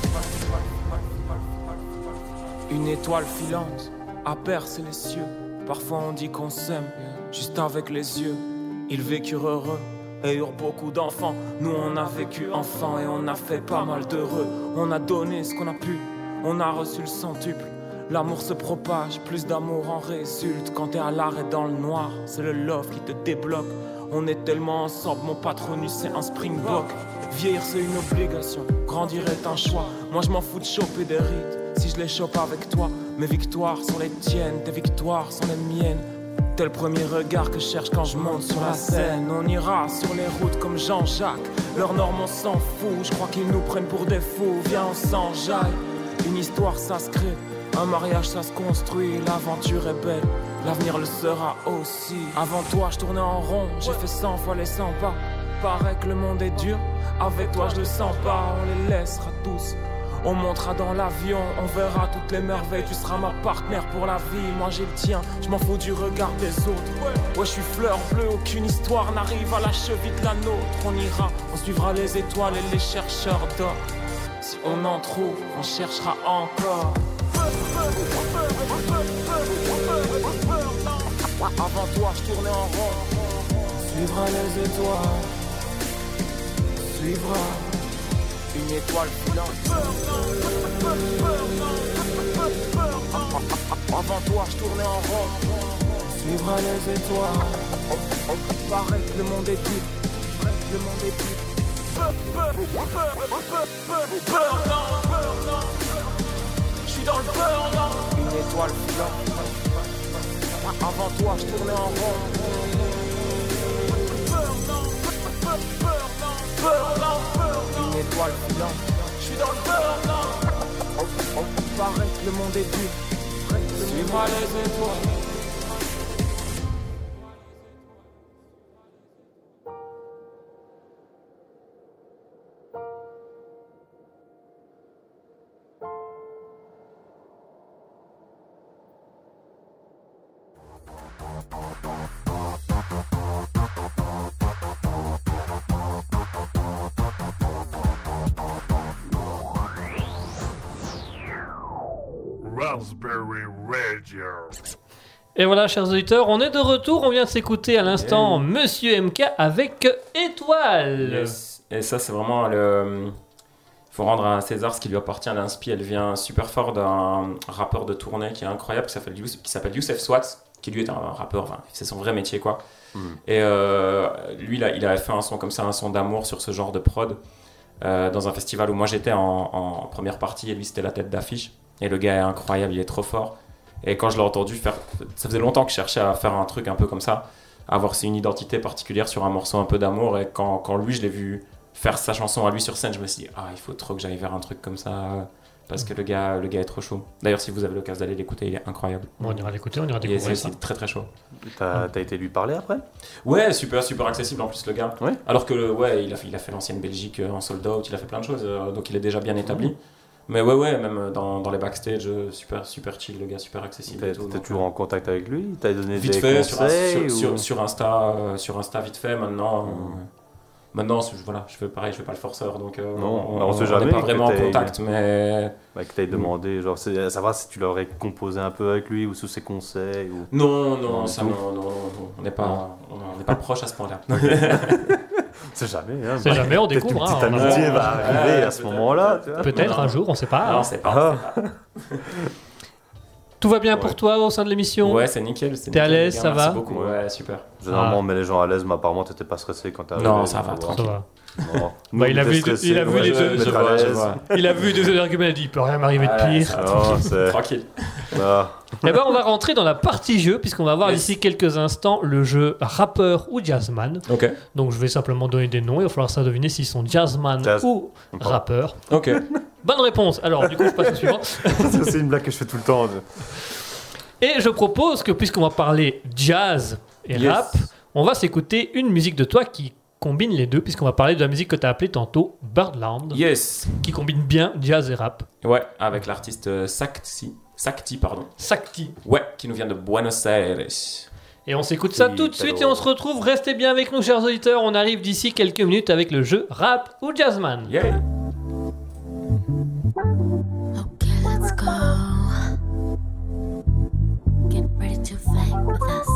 Une étoile filante a percé les cieux. Parfois on dit qu'on s'aime, juste avec les yeux. Ils vécurent heureux et eurent beaucoup d'enfants. Nous on a vécu enfant et on a fait pas mal d'heureux. On a donné ce qu'on a pu, on a reçu le centuple. L'amour se propage, plus d'amour en résulte. Quand t'es à l'arrêt dans le noir, c'est le love qui te débloque. On est tellement ensemble, mon patronus c'est un springbok. Vieillir c'est une obligation, grandir est un choix. Moi je m'en fous de choper des rides, si je les chope avec toi. Mes victoires sont les tiennes, tes victoires sont les miennes. T'es le premier regard que je cherche quand je monte sur la scène. On ira sur les routes comme Jean-Jacques. Leurs normes on s'en fout, je crois qu'ils nous prennent pour des fous. Viens on s'enjaille, une histoire ça se crée. Un mariage ça se construit, l'aventure est belle, l'avenir le sera aussi. Avant toi je tournais en rond, j'ai fait 100 fois les 100 pas. Paraît que le monde est dur, avec toi je le sens pas, on les laissera tous. On montera dans l'avion, on verra toutes les merveilles, tu seras ma partenaire pour la vie, moi j'ai le tien, je m'en fous du regard des autres. Ouais, je suis fleur bleue, aucune histoire n'arrive à la cheville de la nôtre. On ira, on suivra les étoiles et les chercheurs d'or. Si on en trouve, on cherchera encore. Avant toi, je tournais en rond. Suivra les étoiles. Suivra une étoile filante. Avant toi, je tournais en rond. Suivra les étoiles. Paraît que le monde est dur. Je suis dans le beurre, Une étoile filante. Avant toi, je tournais en rond. Une étoile filante. Je suis dans le beurre, Paraît que le monde est dur. Suivra les étoiles. Et voilà, chers auditeurs, on est de retour. On vient de s'écouter à l'instant Monsieur MK avec Étoile. Yes. Et ça, c'est vraiment le. Il faut rendre à César ce qui lui appartient. L'inspi, elle vient super fort d'un rappeur de tournée qui est incroyable, qui s'appelle Youssef, Swats, qui lui est un rappeur, enfin, c'est son vrai métier, quoi. Et euh, lui, là, il avait fait un son comme ça, un son d'amour sur ce genre de prod, euh, dans un festival où moi j'étais en, en première partie, et lui, c'était la tête d'affiche. Et le gars est incroyable, il est trop fort. Et quand je l'ai entendu faire, ça faisait longtemps que je cherchais à faire un truc un peu comme ça, à avoir une identité particulière sur un morceau un peu d'amour. Et quand, quand lui, je l'ai vu faire sa chanson à lui sur scène, je me suis dit, ah, il faut trop que j'aille vers un truc comme ça, parce que le gars, le gars est trop chaud. D'ailleurs, si vous avez l'occasion d'aller l'écouter, il est incroyable. Bon, on ira l'écouter, on ira découvrir c'est ça. aussi très très chaud. T'as t'as été lui parler après? Ouais, super, super accessible en plus le gars. Ouais. Alors que ouais, il a fait, il a fait l'ancienne Belgique euh, en sold out, il a fait plein de choses, euh, donc il est déjà bien établi. Mais ouais, ouais, même dans, dans les backstage, euh, super, super chill, le gars, super accessible. et T'es tout, t'es donc, toujours euh, en contact avec lui? T'as donné Vite des fait, conseils sur, ou- sur Insta, euh, sur Insta, vite fait. Maintenant, euh, maintenant, voilà, je fais pareil, je fais pas le forceur, donc euh, Non, on, on sait pas vraiment en contact, mais Bah, que t'aies demandé, genre, c'est à savoir si tu l'aurais composé un peu avec lui ou sous ses conseils ou... non, non, ça, tout. non, non, non, on n'est pas, on n'est pas proche à ce point-là. C'est jamais, hein. C'est jamais, on découvre. Une petite hein, amitié va Ouais, arriver à ce moment-là. Peut-être un jour, on sait pas. non, hein. pas. Ah. Tout va bien pour toi au sein de l'émission Ouais, c'est nickel. c'est T'es à l'aise, ça merci va beaucoup. Ouais. Super. Généralement, Ah. on met les gens à l'aise, mais apparemment, t'étais pas stressé quand t'as Non, ça va, Ça va. Bah, il a vu- il a vu les deux-. Il a vu deux arguments, il a dit il peut rien m'arriver de pire. Non. Tranquille. Ah. Eh ben, on va rentrer dans la partie jeu, puisqu'on va voir Yes. d'ici quelques instants le jeu rappeur ou jazzman. Donc je vais simplement donner des noms, il va falloir ça deviner s'ils sont jazzman Jazz. ou rappeur. Ok. Bonne réponse. Alors du coup je passe au suivant. Ça, c'est une blague que je fais tout le temps. Et je propose que puisqu'on va parler jazz et Yes. rap, on va s'écouter une musique de toi qui combine les deux, puisqu'on va parler de la musique que tu as appelée tantôt Birdland, Yes. qui combine bien jazz et rap. Ouais, avec l'artiste euh, Sakti. Sakti, pardon. Sakti. Ouais, qui nous vient de Buenos Aires. Et on s'écoute ça tout de suite et on se retrouve. Restez bien avec nous, chers auditeurs. On arrive d'ici quelques minutes avec le jeu rap ou jazzman. Yeah. Okay, let's go. Get ready to fly with us.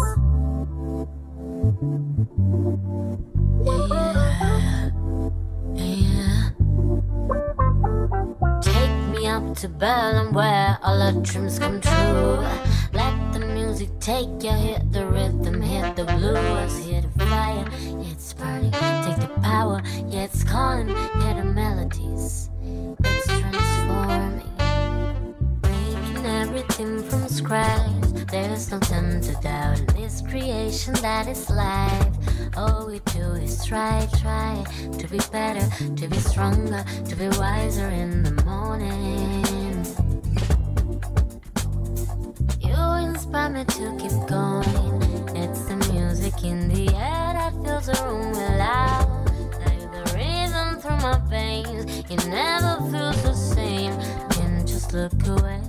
Up to Berlin where all our dreams come true. Let the music take you, hit the rhythm, hit the blues, hit the fire. Yeah, it's burning, take the power. Yeah, it's calling, hear the melodies. It's transforming, making everything from scratch. There's no time to doubt this creation that is life. All we do is try, try to be better, to be stronger, to be wiser in the morning. You inspire me to keep going. It's the music in the air that fills the room with love. Like the rhythm through my veins. It never feels the same. Can just look away.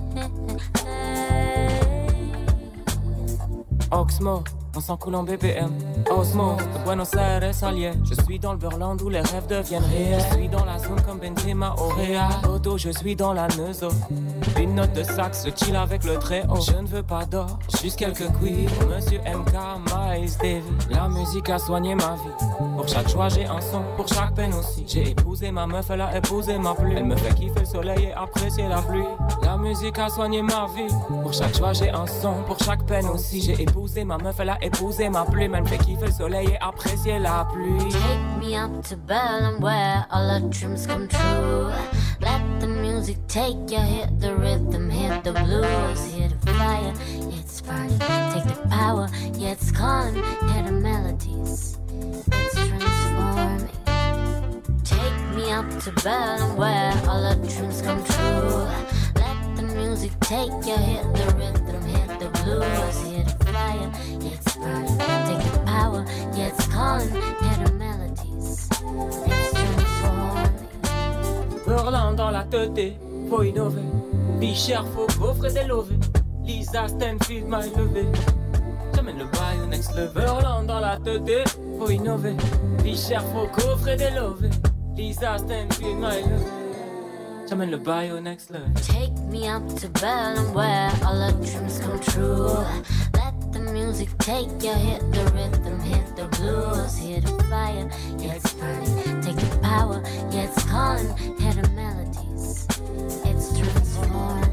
Oxmo, on s'en coule en BPM. Osmo, de Buenos Aires à Liège. Je suis dans le Burland où les rêves deviennent réels. Je suis dans la zone comme Benzema au Real. Auto, je suis dans la Neuzo. Une note de sax, chill avec le très haut. Je ne veux pas d'or, juste quelques quid. Monsieur MK, Miles Davis. La musique a soigné ma vie. Pour chaque joie, j'ai un son. Pour chaque peine aussi. J'ai épousé ma meuf, elle a épousé ma pluie. Elle me fait kiffer le soleil et apprécier la pluie. La musique a soigné ma vie. Pour chaque joie, j'ai un son. Pour chaque peine aussi. J'ai épousé ma meuf, elle a épousé ma pluie. Elle fait kiffer le soleil et apprécier la pluie. Take me up to Berlin where all our dreams come true. Let the music take you, hit the rhythm, hit the blues, hit the fire. It's burning, take the power. Yeah, it's calling, hear the melodies. It's transforming. Take me up to Berlin where all our dreams come true. Let the music take you, hit the rhythm, hit the blues, hit. Yeah, it's burning, take the power. Yeah, it's calling, hear the melodies. It's transforming. Berlin dans la tête, faut innover. Bichard, faut coffrer des lovés. Lisa Stanfield m'a élevé. J'amène le bail au next level. Berlin dans la tête, faut innover. Bichard, faut coffrer des lovés. Lisa Stanfield m'a élevé. T'amènes le bail au next level. Take me up to Berlin where all our dreams come true. Let the music take you, hit the rhythm, hit the blues, hear the fire, yeah it's burning. Take the power, yeah it's calling, hear the melodies, it's transforming.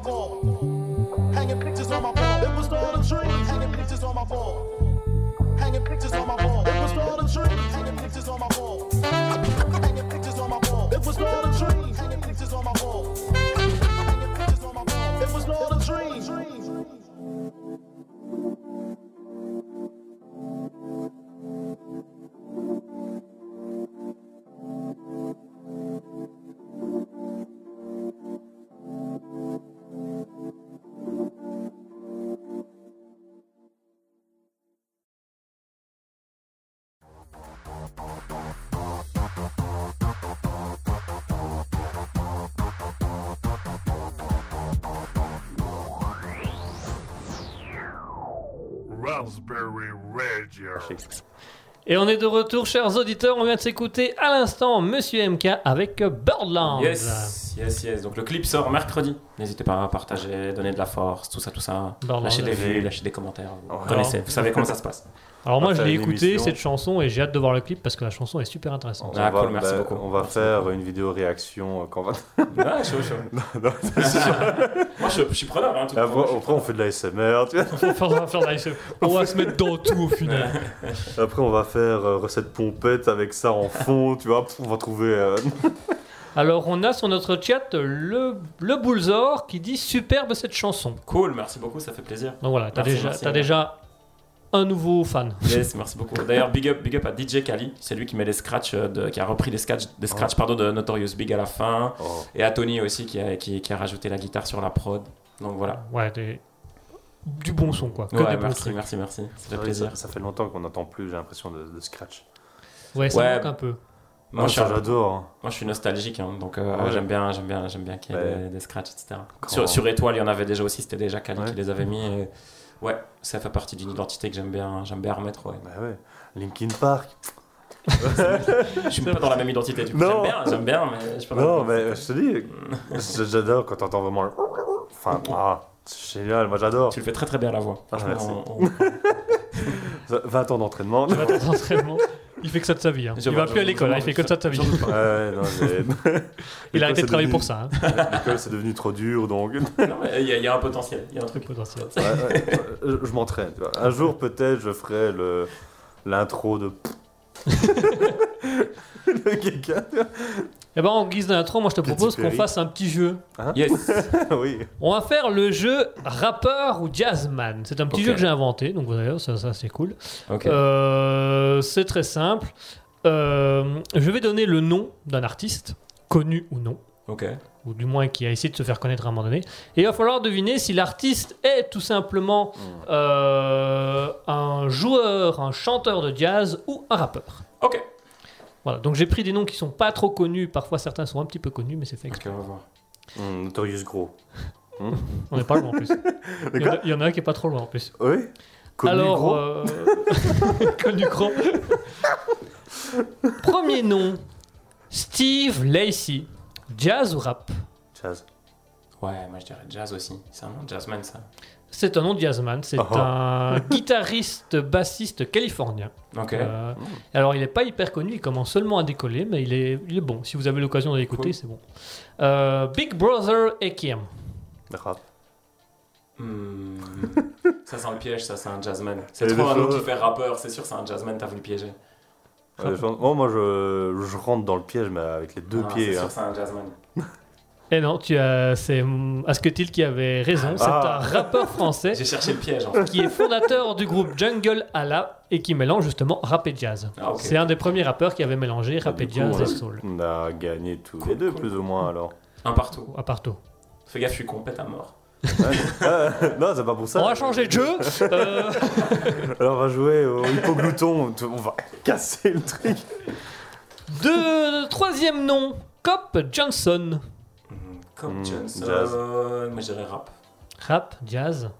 Wall. Hanging pictures on my wall. It was all a dream. Hanging pictures on my wall. Hanging pictures on my wall. It was all a dream. Hanging pictures on my wall. Hanging pictures on my wall. It was all a dream. Hanging pictures on my wall. Hanging pictures on my wall. It was all a dream. Et on est de retour, chers auditeurs. On vient de s'écouter à l'instant Monsieur MK avec Birdland. Yes, yes, yes. Donc le clip sort mercredi. N'hésitez pas à partager, donner de la force, tout ça, tout ça. Birdland. Lâchez des vues, lâchez des commentaires. Vous connaissez, vous savez comment ça se passe. Alors moi, On je va l'ai écouté émission. cette chanson et j'ai hâte de voir le clip parce que la chanson est super intéressante. Ah, On va- cool, merci bah, beaucoup. On va Merci faire une vidéo réaction euh, quand on va. Ah, chaud, chaud. Non. Moi, je, je suis preneur. Hein, tout après, après, on fait de la SMR, tu vois. On va faire- SE. On va se mettre dans tout au final. Après, on va faire euh, recette pompette avec ça en fond, tu vois. On va trouver. euh, Alors on a sur notre chat le, le Bullzor qui dit superbe cette chanson. Cool, merci beaucoup, ça fait plaisir. Donc voilà, t'as déjà un nouveau fan. Yes, merci beaucoup. D'ailleurs, big up, big up à DJ Kali, c'est lui qui met les scratchs, euh, de, qui a repris les scratchs, des scratchs pardon, de Notorious Big à la fin, oh. et à Tony aussi qui a, qui, qui a rajouté la guitare sur la prod. Donc voilà. Ouais, des- du bon son quoi. Que Ouais, des bons merci, trucs. merci, merci. Ça C'est fait plaisir. Ça, ça fait longtemps qu'on n'entend plus, j'ai l'impression, de, de scratch. Ouais, ça Ouais. manque un peu. Moi, Ah, je j'adore. hein. moi, je suis nostalgique, hein, donc euh, Ouais. j'aime bien, j'aime bien, j'aime bien qu'il y ait Ouais. des, des scratchs, etc. Quand- Sur, sur Étoile, il y en avait déjà aussi, c'était déjà Kali Ouais. qui les avait mis. et Ouais, ça fait partie d'une identité que j'aime bien, j'aime bien remettre. Ouais. Bah ouais. Linkin Park. Je suis pas dans la même identité du coup. Non. J'aime bien, j'aime bien, mais je suis pas dans Non, la même mais je te dis, j'adore quand t'entends vraiment le. Enfin, ah, c'est génial, moi j'adore. Tu le fais très très bien à la voix. Ah, merci. on- on- 20 ans d'entraînement. Tu vas dans l'entraînement. Il fait que ça de sa vie. hein. Il va plus à l'école, hein, il fait que ça de sa vie. Ouais, non, j'ai- Il a arrêté de travailler pour ça. hein. L'école, c'est devenu trop dur, donc. Mais il y, a- il y a un potentiel. Il y a un truc. potentiel. ouais, je je m'entraîne. Un jour, peut-être, je ferai le l'intro de. le quelqu'un. Et ben en guise d'intro, moi je te propose qu'on fasse un petit jeu. Yes. oui. On va faire le jeu rappeur ou jazzman. C'est un petit jeu que j'ai inventé, donc d'ailleurs ça, ça c'est cool. Ok. Euh, c'est très simple. Euh, je vais donner le nom d'un artiste, connu ou non, Ok. ou du moins qui a essayé de se faire connaître à un moment donné. Et il va falloir deviner si l'artiste est tout simplement euh, un joueur, un chanteur de jazz ou un rappeur. Ok. Voilà, donc j'ai pris des noms qui sont pas trop connus, parfois certains sont un petit peu connus, mais c'est fait Ok, exprès. on va voir. Hum, Notorious Gros. On n'est pas loin en plus. Il y, en a, il y en a un qui est pas trop loin en plus. Oui. Connu Alors, Gros. euh, connu gros. Premier nom, Steve Lacey. Jazz ou rap? Jazz. Ouais, moi je dirais jazz aussi. C'est un nom de jazzman ça. C'est un nom de jazzman. C'est Oh. un guitariste, bassiste californien. Ok. Euh, alors, il n'est pas hyper connu. Il commence seulement à décoller, mais il est, il est bon. Si vous avez l'occasion de l'écouter, Cool. c'est bon. Euh, Big Brother Ekiem. Rap. Hmm. ça sent le piège, ça, c'est un jazzman. C'est trop un nom qui fait rappeur, c'est sûr, c'est un jazzman, t'as voulu piéger. Oh, moi, je, je rentre dans le piège, mais avec les deux Ah, pieds. C'est hein. sûr, c'est un jazzman. Et non, tu as, c'est hum, Asketil qui avait raison. C'est Ah. un rappeur français J'ai cherché le piège en fait. qui est fondateur du groupe Jungle Allah et qui mélange justement rap et jazz. Ah. C'est un des premiers rappeurs qui avait mélangé rap et coup, jazz a- et soul. On a gagné tous Cool, les deux, cool. plus ou moins, alors. Un partout. À part tout. Fais gaffe, je suis compète à mort. Non, c'est pas pour ça. On va changer de jeu. Euh, Alors, on va jouer au hippoglouton. On va casser le truc. De troisième nom, Cop Johnson. Hmm, Johnson. jazz. Moi, je dirais rap. Rap, jazz.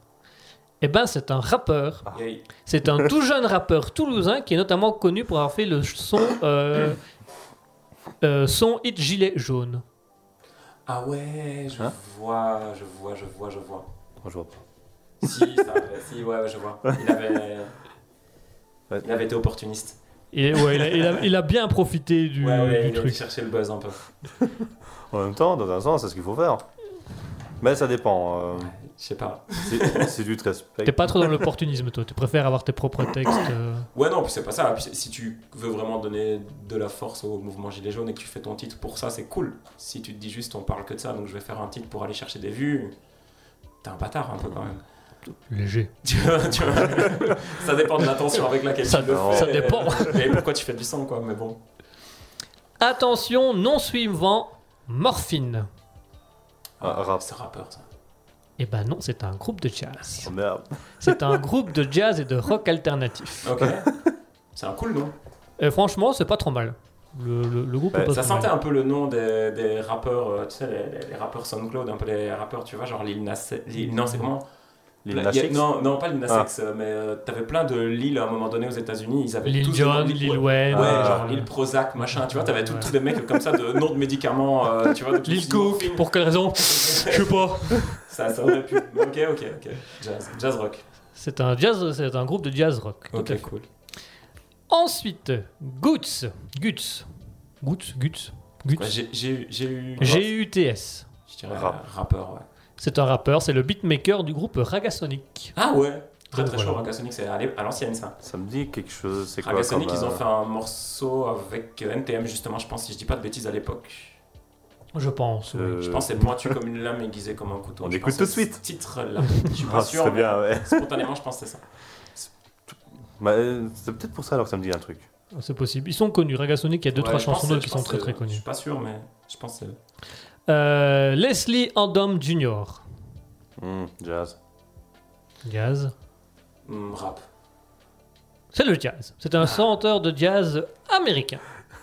Eh ben, c'est un rappeur. Yay. C'est un tout jeune rappeur toulousain qui est notamment connu pour avoir fait le son, euh, euh, son hit gilet jaune. Ah ouais, je Hein? vois, je vois, je vois, je vois. Je vois pas. Si, ça, si, ouais, ouais, je vois. Il avait, Ouais. il avait été opportuniste. Et ouais, il a, il a- il a bien profité du, Ouais, ouais, du il truc. chercher le buzz un peu. En même temps, dans un sens, c'est ce qu'il faut faire. Mais ça dépend. euh, Je sais pas. tu te respectes. T'es pas trop dans l'opportunisme, toi. Tu préfères avoir tes propres textes. euh. Ouais, non, puis c'est pas ça. Puis si tu veux vraiment donner de la force au mouvement Gilet jaune et que tu fais ton titre pour ça, c'est cool. Si tu te dis juste on parle que de ça, donc je vais faire un titre pour aller chercher des vues, t'es un bâtard un peu quand même. Léger. Tu vois, tu vois. ça dépend de l'intention avec laquelle Ça- tu le fais. ça dépend. Et pourquoi tu fais du son, quoi, mais bon. Attention, nom suivant, Morphine. Ah, rap. C'est rappeur, ça. Eh ben non, c'est un groupe de jazz. Oh, merde. C'est un groupe de jazz et de rock alternatif. Ok. c'est un cool nom. Et franchement, c'est pas trop mal. Le, le- le groupe Ouais, est pas Ça sentait mal. un peu le nom des, des rappeurs, euh, tu sais, les, les- les rappeurs SoundCloud, un peu les rappeurs, tu vois, genre Lil Nas Lil- Non, c'est comment? X Non, non, pas Nas Ah. Euh, mais euh, t'avais plein de Lil à un moment donné aux États-Unis. Ils avaient Lil tous des Jon, noms de- Lil ouais, Wayne. Ouais, Ah. genre Lil Prozac, machin, tu vois, t'avais tous Ouais. tous des mecs comme ça de noms de médicaments, euh, tu vois. de Lil tous Cook, morphine. pour quelle raison Je sais pas. Ça, ça aurait pu. Ok, ok, ok. Jazz, jazz rock. C'est un jazz, c'est un groupe de jazz rock. Ok, cool. Ensuite, Guts. Guts. Guts, Guts. Guts. J'ai- eu. J'ai eu. G-U-T-S. Je dirais Rap. rappeur, ouais. C'est un rappeur, c'est le beatmaker du groupe Ragasonic. Ah ouais Très très chaud, Ragasonic, c'est à l'ancienne ça. Ça me dit quelque chose. C'est quoi Ragasonic, ils ont euh, fait un morceau avec euh, NTM justement, je pense, si je dis pas de bêtises à l'époque. Je pense. oui. euh, Je pense que c'est pointu comme une lame aiguisée comme un couteau. On Je écoute tout de suite. ce titre-là. Je suis Ah, pas ce sûr. bien, ouais. Spontanément, je pense que c'est ça. Bah, euh, c'est peut-être pour ça alors que ça me dit un truc. C'est possible. Ils sont connus. Ragasonic, il y a deux, Ouais, trois je chansons d'eux je qui sont très très Je connues. suis pas sûr, mais je pense que c'est. Euh, Leslie Andom Jr. Hmm, jazz. Jazz. Hmm, rap. C'est le jazz. C'est un chanteur de jazz américain.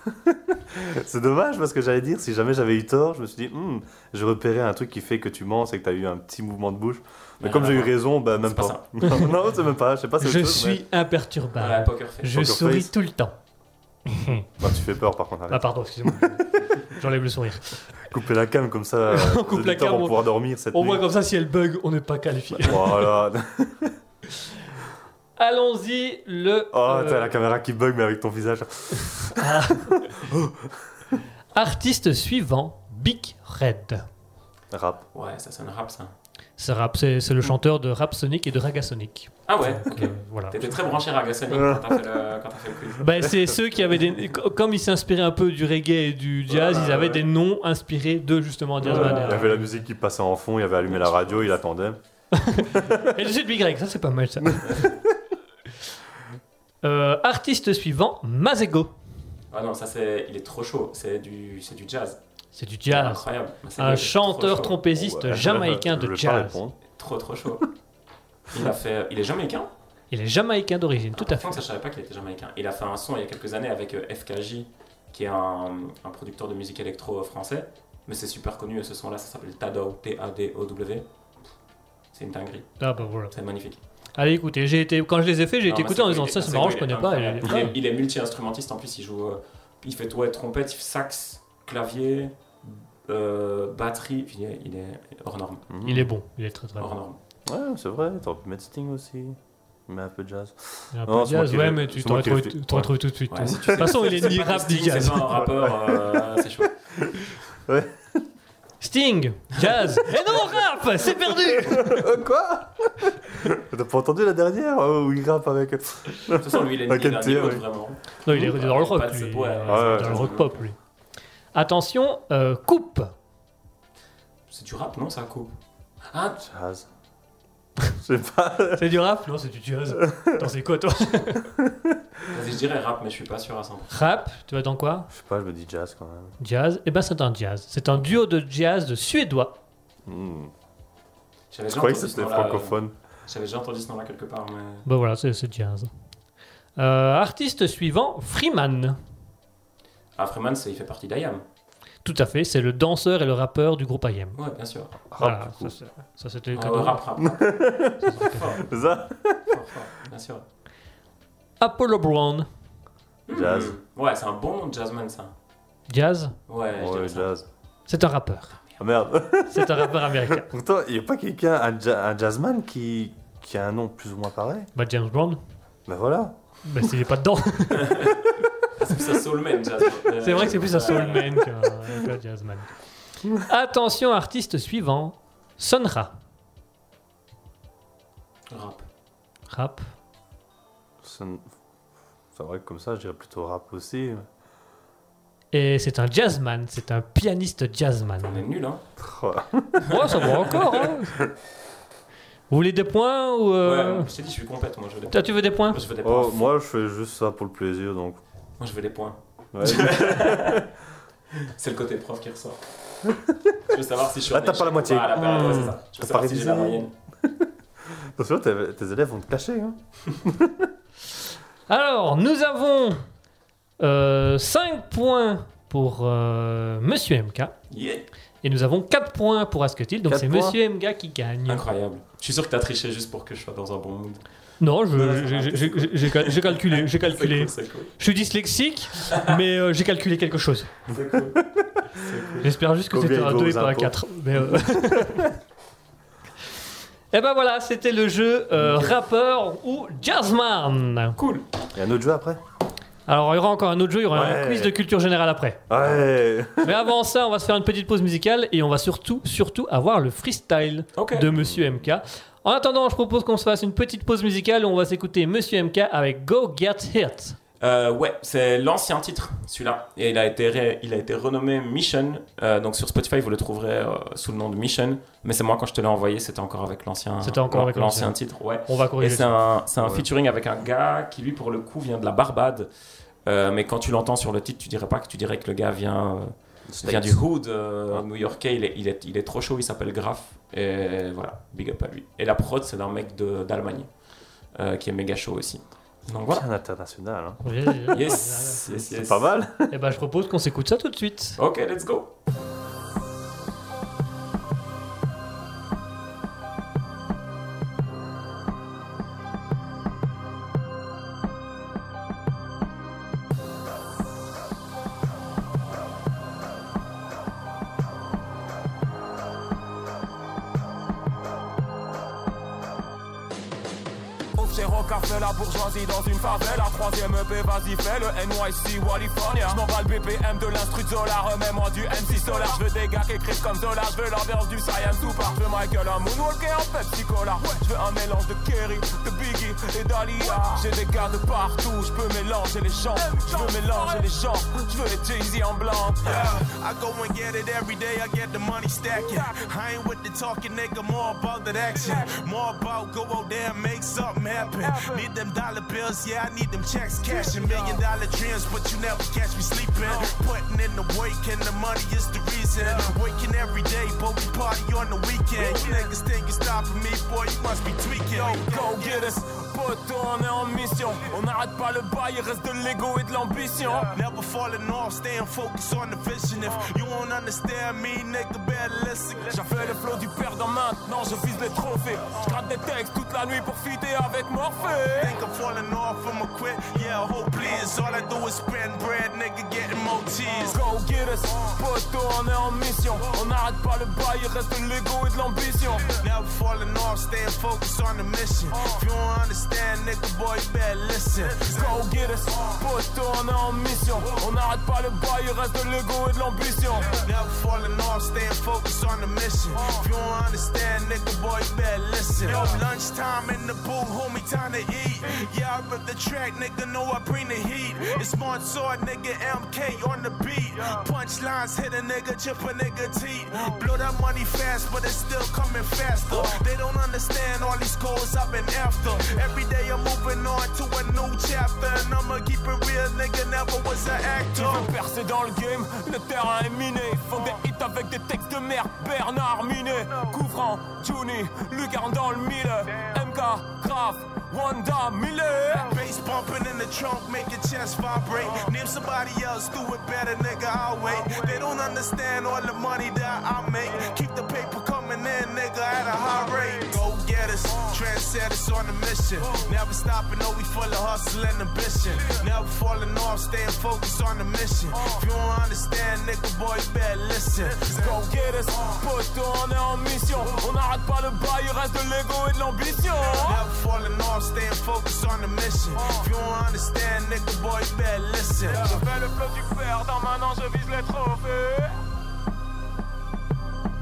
C'est dommage parce que j'allais dire, si jamais j'avais eu tort, je me suis dit, hmm, je repérais un truc qui fait que tu mens, c'est que tu as eu un petit mouvement de bouche. Mais comme j'ai eu raison, bah même pas pas. ça. non, non, c'est même pas, je sais pas, Je chose, suis Ouais, imperturbable. poker face. Je Poker souris face. tout le temps. Bah, tu fais peur par contre. Ah pardon, excusez-moi. J'enlève le sourire. Couper la cam comme ça, On coupe la cam, pour on- pouvoir dormir cette Au nuit. moins comme ça, si elle bug, on n'est pas qualifié. Voilà. Allons-y, le Oh, euh, t'as la caméra qui bug, mais avec ton visage. artiste suivant, Big Red. Rap. Ouais, ça sonne rap ça. Ce rap, c'est le chanteur de Rap Sonic et de Ragasonic. Ah ouais, ok. euh, voilà. T'étais très branché Ragasonic quand t'as fait, fait le quiz. Ben, c'est ceux qui avaient des. Comme ils s'inspiraient un peu du reggae et du jazz, ils avaient ouais. des noms inspirés de justement Jazz Il Mania. y avait la musique qui passait en fond, il avait allumé la radio, il attendait. Et le de Red, ça c'est pas mal ça. Euh, artiste suivant, Mazego. Ah non, ça c'est. Il est trop chaud. C'est du, c'est du jazz. C'est du C'est jazz. incroyable. C'est Un chanteur trompettiste Ouais. jamaïcain Je de jazz. Trop trop chaud. Il a fait. Il est jamaïcain Il est jamaïcain d'origine, tout Ah, à par fait. ça, je savais pas qu'il était jamaïcain. Il a fait un son il y a quelques années avec euh, FKJ, qui est un, un producteur de musique électro euh, français. Mais c'est super connu, ce son-là, ça s'appelle Tado, T-A-D-O-W. C'est une dinguerie, Ah bah voilà. c'est magnifique. Allez écoutez, j'ai été quand je les ai fait, j'ai Non, été écouté en disant ça c'est marrant, je connais pas. Il est, multi-instrumentiste en plus, il joue. euh, il fait ouais, trompette, sax, clavier, euh, batterie. Il est, il est hors norme. Il est bon, il est très très Hors bon. norme. Ouais, c'est vrai, t'aurais pu mettre Sting aussi. Mais un peu de jazz. Il y a un peu Non, de jazz, ouais, mais tu t'aurais trouvé, Ouais. tout de suite. Ouais, si tu de toute façon, il est ni rap Sting, ni jazz. C'est pas un rappeur, euh, c'est chaud. Sting, jazz. Et non, rap, c'est perdu. Euh, quoi? T'as pas entendu la dernière? Oh, Où il rappe avec. De toute façon, lui, il est, il est un niveau, ouais. vraiment. Non, il est dans le rock, lui. ouais, dans ouais, le ouais. rock pop, lui. Attention, euh, coupe. C'est du rap, non, ça coupe Ah, Jazz. Je sais pas. C'est du rap Non, c'est du jazz. Attends, c'est quoi toi vas-y, je dirais rap, mais je suis pas sûr à 100%. Rap, tu vas dans quoi Je sais pas, je me dis jazz quand même. Jazz. Eh ben, c'est un jazz. C'est un duo de jazz suédois. Hmm. J'avais Je déjà croyais que entendu ce c'était nom-là, francophone. euh, J'avais déjà entendu ce nom-là quelque part, mais. Ben voilà, c'est c'est jazz. Euh, artiste suivant, Freeman. Ah, Freeman, c'est- il fait partie d'IAM. Tout à fait, c'est le danseur et le rappeur du groupe IM. Ouais, bien sûr. Voilà, Rap, ça, ça, c'était le Euh, cadeau. rap, rap. fort, ça fort, fort, bien sûr. Apollo Brown, Jazz. Hmm. Ouais, c'est un bon nom de jazzman, ça. jazz, Ouais, je Ouais, dirais ça. jazz. c'est un rappeur. Ah merde. C'est un rappeur américain. Pourtant, il n'y a pas quelqu'un, un, ja- un jazzman qui, qui a un nom plus ou moins pareil Bah, James Brown, Ben voilà. bah, s'il est pas dedans. C'est plus un soulman, jazz. C'est vrai que c'est plus un soulman qu'un jazzman. Attention, artiste suivant, Sonra. Rap. Rap. C'est c'est vrai que comme ça, je dirais plutôt rap aussi. Et c'est un jazzman, c'est un pianiste jazzman. On est nul, hein. Oh, Ouais, ça va encore. hein. Vous voulez des points ou euh, Ouais, je t'ai dit, je suis complète, moi, je veux des Toi, tu veux des points Moi, je veux des points. Oh, moi, je fais juste ça pour le plaisir, donc. Moi, je veux des points. Ouais. C'est le côté prof qui ressort. je veux savoir si je suis Ah, t'as pas la moitié. Voilà, bah, ouais, c'est ça. Je veux T'as savoir pas si j'ai la moyenne. Attention, tes, tes élèves vont te clasher. Hein. Alors, nous avons 5 points pour euh, Monsieur MK. Yeah. Et nous avons 4 points pour Asketil. Donc c'est. Monsieur MK qui gagne. Incroyable. Je suis sûr que t'as triché juste pour que je sois dans un bon mood. Non, j'ai- calculé. J'ai calculé. cool, c'est cool. Je suis dyslexique, mais euh, j'ai calculé quelque chose. C'est cool. J'espère juste que c'était un vaut 2 et pas un impôts 4. Mais, euh, Et ben voilà, c'était le jeu euh, rappeur ou jazzman. Cool. Il y a un autre jeu après? Alors il y aura encore un autre jeu, il y aura un Ouais. quiz de culture générale après. Ouais. Mais avant ça, on va se faire une petite pause musicale et on va surtout, surtout avoir le freestyle de Monsieur MK. En attendant, je propose qu'on se fasse une petite pause musicale où on va s'écouter Monsieur MK avec Go Get Hit. Euh, ouais, c'est l'ancien titre, celui-là. Et il a été, ré- il a été renommé Mission. Euh, donc sur Spotify, vous le trouverez euh, sous le nom de Mission. Mais c'est moi, quand je te l'ai envoyé, c'était encore avec l'ancien C'était encore avec l'ancien titre. Ouais. On va Et corriger c'est un, c'est un Ouais. featuring avec un gars qui, lui, pour le coup, vient de la Barbade. Euh, mais quand tu l'entends sur le titre, tu dirais pas que tu dirais que le gars vient, euh, vient du hood euh, new-yorkais. Il est, il, est, il est trop chaud, il s'appelle Graf. Et voilà, big up à lui. Et la prod, c'est d'un mec d'Allemagne euh, qui est méga chaud aussi. Donc voilà. C'est un international. Hein. Oui, oui, oui. Yes, yes, yes. C'est pas mal. Et ben je propose qu'on s'écoute ça tout de suite. Ok, let's go. Bourgeoisie dans une favela. Troisième EP, vas-y, fais le NYC, California. J'm'en bats le BPM de l'instru de Zola, remets-moi du MC Solar. J'veux des gars qui écrivent comme Zola, j'veux l'ambiance du Science Tupac. J'veux Michael en Moonwalk et en Pepsi Cola. J'veux un mélange de Kerry, de Biggie et d'Alia. J'ai des gars de partout, j'peux mélanger les gens. J'veux mélanger les gens, j'veux les Jay-Z en blanc. I go and get it every day, I get the money stacking. I ain't with the talking, nigga, more about that action. More about go out there and make something happen. Need them dollar bills, yeah, I need them checks cashing. Million dollar dreams, but you never catch me sleeping. Putting in the work and the money is the reason. Working every day, but we party on the weekend. You niggas think you stopping me, boy, you must be tweaking. Yo, go get us, poteau, on est en mission. On n'arrête pas le bail, il reste de l'ego et de l'ambition. Never falling off, staying focused on the vision. If you won't understand me, nigga, better listen. J'avais le flow du perdant, maintenant je vise les trophées. Je gratte des textes toute la nuit pour fitter avec Morphée. Think I'm falling off, I'ma quit. Yeah, hope please. All I do is spend bread, nigga, getting more cheese. Go get us, poteau, on est en mission. On n'arrête pas le bail, il reste de l'ego et de l'ambition. Never falling off, staying focused on the mission. If you don't understand, nigga, boy, you better listen. Go get us, poteau, on est en mission. On n'arrête pas le bail, il reste de l'ego et de l'ambition. Never falling off, staying focused on the mission. If you don't understand, nigga, boy, you better listen. Yo, lunchtime in the booth, homie, time to eat. Yeah, I rip the track, nigga, know I bring the heat. It's Sword, nigga, MK on the beat. Punchlines hit a nigga, chip a nigga teeth. Blow that money fast, but it's still coming faster. They don't understand all these goals I've been after. Every day I'm moving on to a new chapter. And I'ma keep it real, nigga, never was an actor. Percer dans le game, le terrain est miné. Font des hits avec des textes de merde. Bernard Minet, couvrant, Juni, Lucarne dans le mille. MK, Graf, Wanda Miller. Bass bumping in the trunk, make your chest vibrate. Name somebody else, do it better, nigga. I'll wait. They don't understand all the money that I make. Keep the paper coming in, nigga, at a high rate. Go get us, trendset us on a mission. Never stopping, no, we full of hustle and ambition. Never falling off, staying focused on the mission. If you don't understand, nigga, boy, you better listen. Go get us, on est en mission. On n'arrête pas le bail, il reste de l'ego et de l'ambition. Never falling off, staying focused on the mission. If you don't understand, nigga, boy, you better listen. Je fais le du perdant, maintenant je vise les trophées.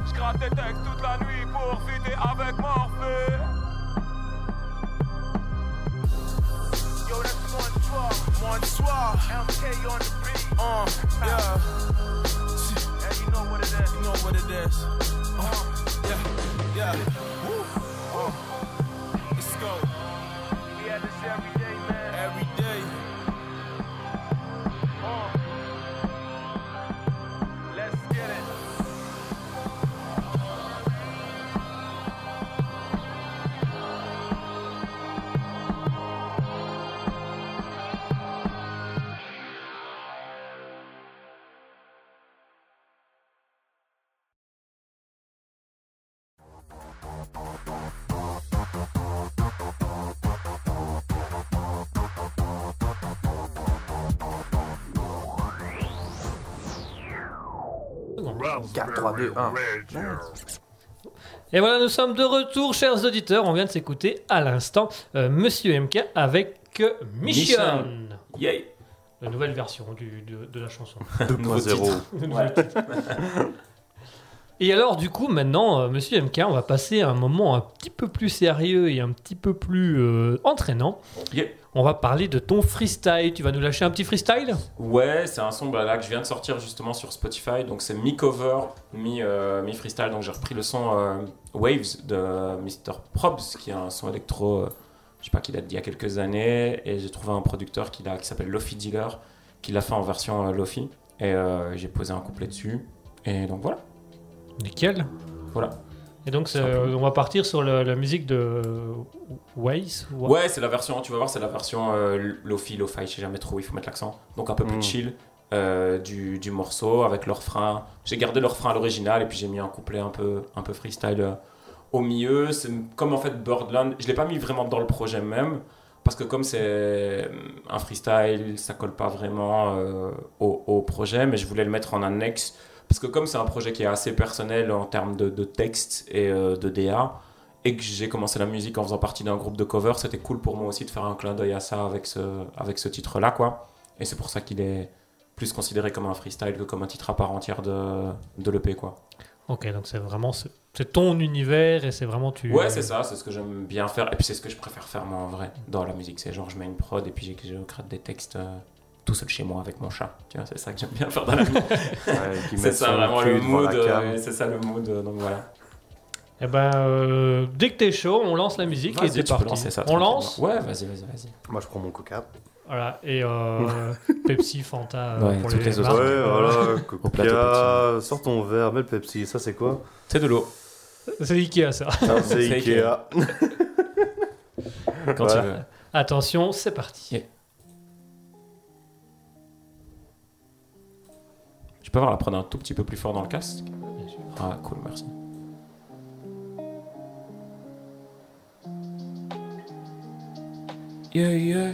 Je gratte des textes toute la nuit pour fitter avec Morphée. Yo, that's one twelve. Bonsoir. MK on the beat. Uh, yeah. And you know what it is. You know what it is. Uh, yeah, yeah. Woo. Uh, let's go. 4, 3, 2, 1. Et voilà, nous sommes de retour, chers auditeurs. On vient de s'écouter à l'instant euh, Monsieur MK avec euh, Mission. Yay La nouvelle version du- de, de la chanson. 2.0. Et alors, du coup, maintenant, euh, Monsieur MK, on va passer à un moment un petit peu plus sérieux et un petit peu plus euh, entraînant. Yeah. On va parler de ton freestyle. Tu vas nous lâcher un petit freestyle? Ouais, c'est un son bah, là que je viens de sortir justement sur Spotify. Donc c'est mi-cover, mi, euh, mi-freestyle. Donc j'ai repris le son Waves de Mr. Probs, qui est un son électro, je sais pas, qui date d'il y a quelques années. Et j'ai trouvé un producteur qui, qui s'appelle Lofi Dealer, qui l'a fait en version Lofi. Et j'ai posé un couplet dessus. Et donc voilà. Nickel. Voilà. Et donc, Simplement. on va partir sur le- la musique de Waze. Wa- Ouais, c'est la version, tu vas voir, c'est la version euh, Lofi, Lo-Fi, je sais jamais trop où il faut mettre l'accent. Donc un peu plus Mm. chill euh, du, du morceau avec leur frein. J'ai gardé leur frein à l'original et puis j'ai mis un couplet un peu, un peu freestyle euh, au milieu. C'est comme en fait Birdland. Je l'ai pas mis vraiment dans le projet même parce que comme c'est euh, un freestyle, ça colle pas vraiment euh, au, au projet, mais je voulais le mettre en annexe. Parce que comme c'est un projet qui est assez personnel en termes de, de texte et euh, de DA, et que j'ai commencé la musique en faisant partie d'un groupe de cover, c'était cool pour moi aussi de faire un clin d'œil à ça avec ce, avec ce titre-là, quoi. Et c'est pour ça qu'il est plus considéré comme un freestyle que comme un titre à part entière de, de l'EP, quoi. Ok, donc c'est vraiment c'est ton univers et c'est vraiment tu. Ouais, c'est ça, c'est ce que j'aime bien faire. Et puis c'est ce que je préfère faire, moi, en vrai, dans la musique. C'est genre, je mets une prod et puis crée des textes euh, tout seul chez moi avec mon chat. Tu vois, c'est ça que j'aime bien faire dans la. Ouais, qui c'est ça, vraiment le mood. euh, c'est ça le mood, euh, donc voilà. Et ben, euh, dès que t'es chaud, on lance la musique et c'est parti. ça on lance Ouais, vas-y, vas-y, vas-y. Moi, je prends mon coca. Voilà, et euh, Pepsi, Fanta Ouais, pour toutes les, les autres. Ouais, voilà, coca. Sors ton verre, mets le Pepsi. Ça, c'est quoi? C'est de l'eau, C'est Ikea ça. Ça, c'est C'est Ikea. quand Ouais. tu veux. Attention, c'est parti. Yeah. Peux avoir la prendre un tout petit peu plus fort dans le casque Ah, cool, merci. Yeah, yeah.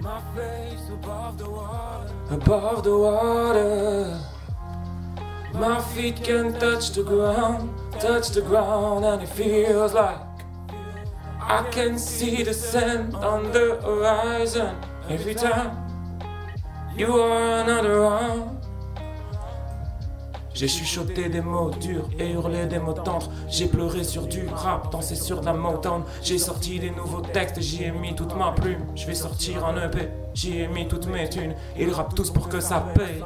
My face above the water. above the water. My feet can touch the ground, touch the ground, and it feels like I can see the sand on the horizon every time you are another round. J'ai chuchoté des mots durs et hurlé des mots tendres. J'ai pleuré sur du rap, dansé sur de la motown. J'ai sorti des nouveaux textes, j'y ai mis toute ma plume. Je vais sortir un EP, j'y ai mis toutes mes thunes. Ils rappent tous pour que ça paye.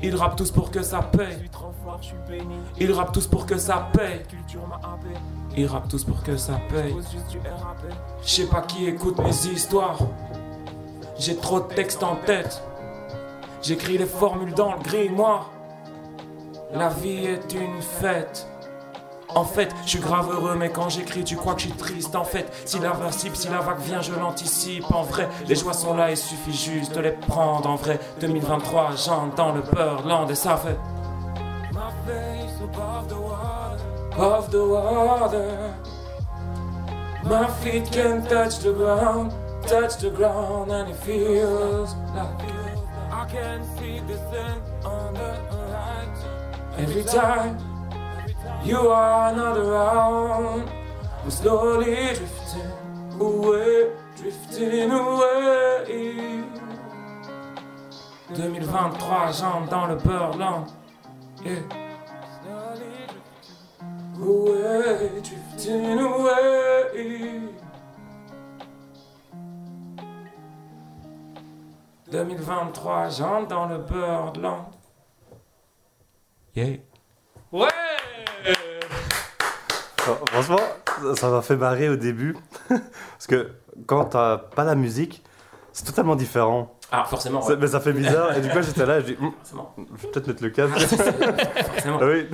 Ils rappent tous pour que ça paye. Ils rappent tous pour que ça paye. Ils rappent tous pour que ça paye. Je sais pas qui écoute mes histoires. J'ai trop de textes en tête. J'écris les formules dans le grimoire. La vie est une fête. En fait, je suis grave heureux, mais quand j'écris, tu crois que je suis triste. En fait, si la vague, si la vague vient, je l'anticipe. En vrai, les joies sont là, il suffit juste de les prendre. En vrai, 2023, j'entre dans le Birdland et ça fait. Of the water. My feet can touch the ground, touch the ground, and it feels like I can see the sun on the horizon. Every time you are not around, I'm slowly drifting away, drifting away. 2023, j'entre dans le Birdland. Yeah. Away, drifting away. 2023, j'entre dans le Birdland. Yeah. Ouais Franchement, ça- m'a fait marrer au début. Parce que quand t'as pas la musique, c'est totalement différent. Ah, forcément, Ça- ouais. Mais ça fait bizarre. Et du coup, j'étais là, je dis, Forcément. je vais peut-être mettre le casque. forcément. Ah oui.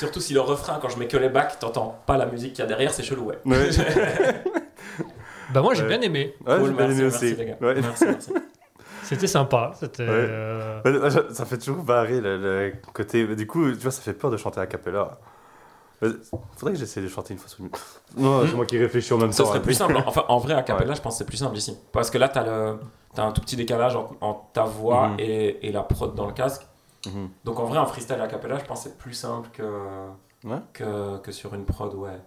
Surtout si le refrain, quand je mets que les bacs, t'entends pas la musique qu'il y a derrière, c'est chelou, ouais. Ouais. Bah moi j'ai Ouais. bien aimé. Ouais, Cool, j'ai bien merci, aimé merci, aussi. les gars. Ouais. Merci, merci. C'était sympa. C'était. Ouais. euh, ça- Ça fait toujours barrer le, le côté. Du coup, tu vois, ça fait peur de chanter a cappella. Euh, Faudrait que j'essaie de chanter une fois sur une. Non, c'est moi qui réfléchis en même Ça temps. serait hein. plus simple. Enfin, en vrai, à Capella, je pense que c'est plus simple ici. Parce que là, t'as le... as un tout petit décalage en, en ta voix Mhm. et, et la prod dans le casque. Mhm. Donc en vrai, un freestyle à Capella, je pense que c'est plus simple que... Ouais. que, que sur une prod, ouais.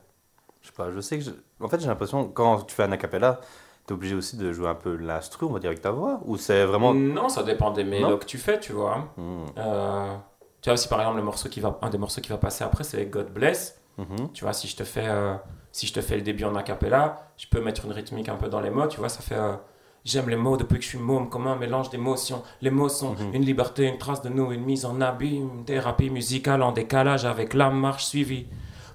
Je sais pas, je sais que. je- En fait, j'ai l'impression, quand tu fais un a cappella, t'es obligé aussi de jouer un peu l'instru, on va dire, avec ta voix Ou c'est vraiment. Non, ça dépend des mélos que tu fais, tu vois. Mhm. Euh, tu vois, si par exemple, le morceau qui va, un des morceaux qui va passer après, c'est God Bless. Mhm. Tu vois, si je te fais, euh, si je te fais le début en a cappella, je peux mettre une rythmique un peu dans les mots, tu vois, ça fait... euh, J'aime les mots depuis que je suis môme, comme un mélange d'émotions. Les mots sont Mhm. une liberté, une trace de nous, une mise en abîme, thérapie musicale en décalage avec la marche suivie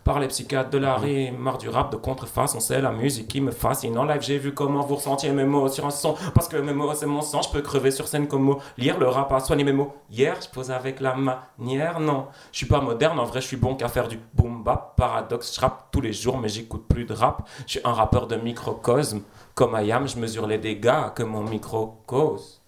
par les psychiatres de la rime, marre du rap de contrefaçon, c'est la musique qui me fascine. En live, j'ai vu comment vous ressentiez mes mots sur un son, parce que mes mots, c'est mon sang, je peux crever sur scène comme mot. Lire le rap a soigné mes mots. Hier, je pose avec la manière, non. Je suis pas moderne, en vrai, je suis bon qu'à faire du boom bap, paradoxe, je rappe tous les jours, mais j'écoute plus de rap. Je suis un rappeur de microcosme, comme Ayam, je mesure les dégâts que mon micro cause.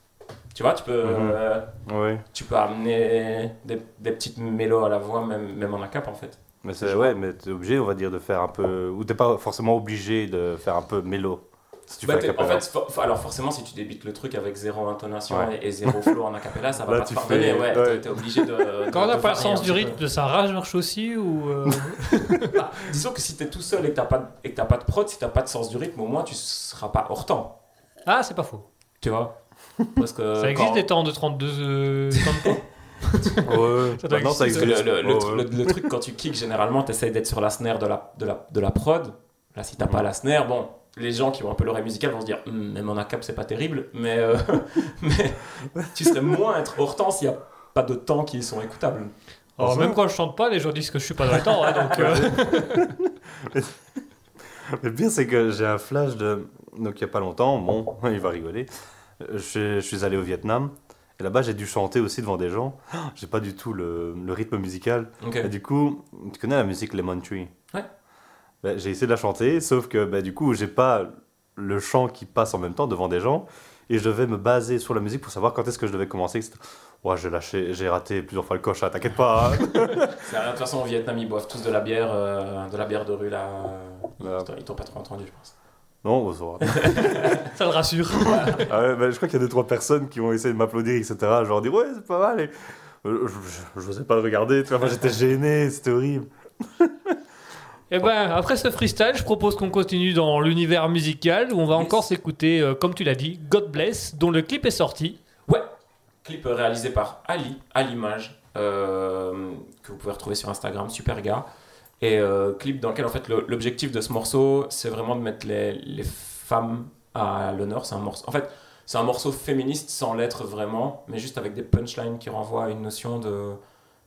Tu vois, tu peux, Mhm. euh, tu peux amener des, des petites mélos à la voix, même, même en cap en fait. Mais c'est ouais, mais t'es obligé, on va dire, de faire un peu. Ou t'es pas forcément obligé de faire un peu mélo. Si tu Bah, fais a t'es- en fait, for- alors forcément, si tu débites le truc avec zéro intonation Ouais. et, et zéro flow en acapella, ça va Là, pas te tu pardonner. fais- Ouais, ouais. t'es- obligé de. de- Quand on n'a de pas le sens du rythme, ça rage marche aussi ou euh, Bah, disons que si t'es tout seul et que t'as pas, de- et que t'as pas de prod, si t'as pas de sens du rythme, au moins tu seras pas hors temps. Ah, c'est pas faux. Tu vois? Parce que. ça existe quand- des temps de 32 euh, temps de Ouais, Ça doit ça existe. Le, le- le Ouais, tr- ouais. le- le truc, quand tu kicks, généralement, t'essayes d'être sur la snare de la, de la, de la prod. Là, si t'as pas la snare, bon, les gens qui ont un peu l'oreille musicale vont se dire, Hum, même en ACAP, c'est pas terrible, mais, euh, mais tu serais moins être hors temps s'il y a pas de temps qui sont écoutables. Alors, même quand je chante pas, les gens disent que je suis pas dans les temps. hein, donc, euh, Le pire, c'est que j'ai un flash de. Donc, il y a pas longtemps, bon, il va rigoler. Je, suis- je suis allé au Vietnam. Et là-bas, j'ai dû chanter aussi devant des gens. J'ai pas du tout le, le rythme musical. Ok. Et du coup, tu connais la musique Lemon Tree? Ouais. Ben, j'ai essayé de la chanter, sauf que ben, du coup, j'ai pas le chant qui passe en même temps devant des gens. Et je devais me baser sur la musique pour savoir quand est-ce que je devais commencer. etc. Ouais, j'ai lâché, j'ai raté plusieurs fois le coche, hein, t'inquiète pas. hein. De toute façon, au Vietnam, ils boivent tous de la bière, euh, de la bière de rue, là. Ils t'ont- Ils t'ont pas trop entendu, je pense. non, bon, ça le rassure. Ah ouais, bah, je crois qu'il y a deux trois personnes qui ont essayé de m'applaudir, etc. Genre dire ouais, c'est pas mal. Et... euh, Je, n'osais pas le regarder, tu vois. Moi, j'étais gêné, c'était horrible. Et ben, après ce freestyle, je propose qu'on continue dans l'univers musical où on va Yes. encore s'écouter, euh, comme tu l'as dit, God Bless, dont le clip est sorti. Ouais, clip réalisé par Ali, à l'image, euh, que vous pouvez retrouver sur Instagram, super gars. Et euh, clip dans lequel, en fait, l'objectif de ce morceau, c'est vraiment de mettre les, les femmes à l'honneur. C'est un morceau. En fait, c'est un morceau féministe sans l'être vraiment, mais juste avec des punchlines qui renvoient à une notion de,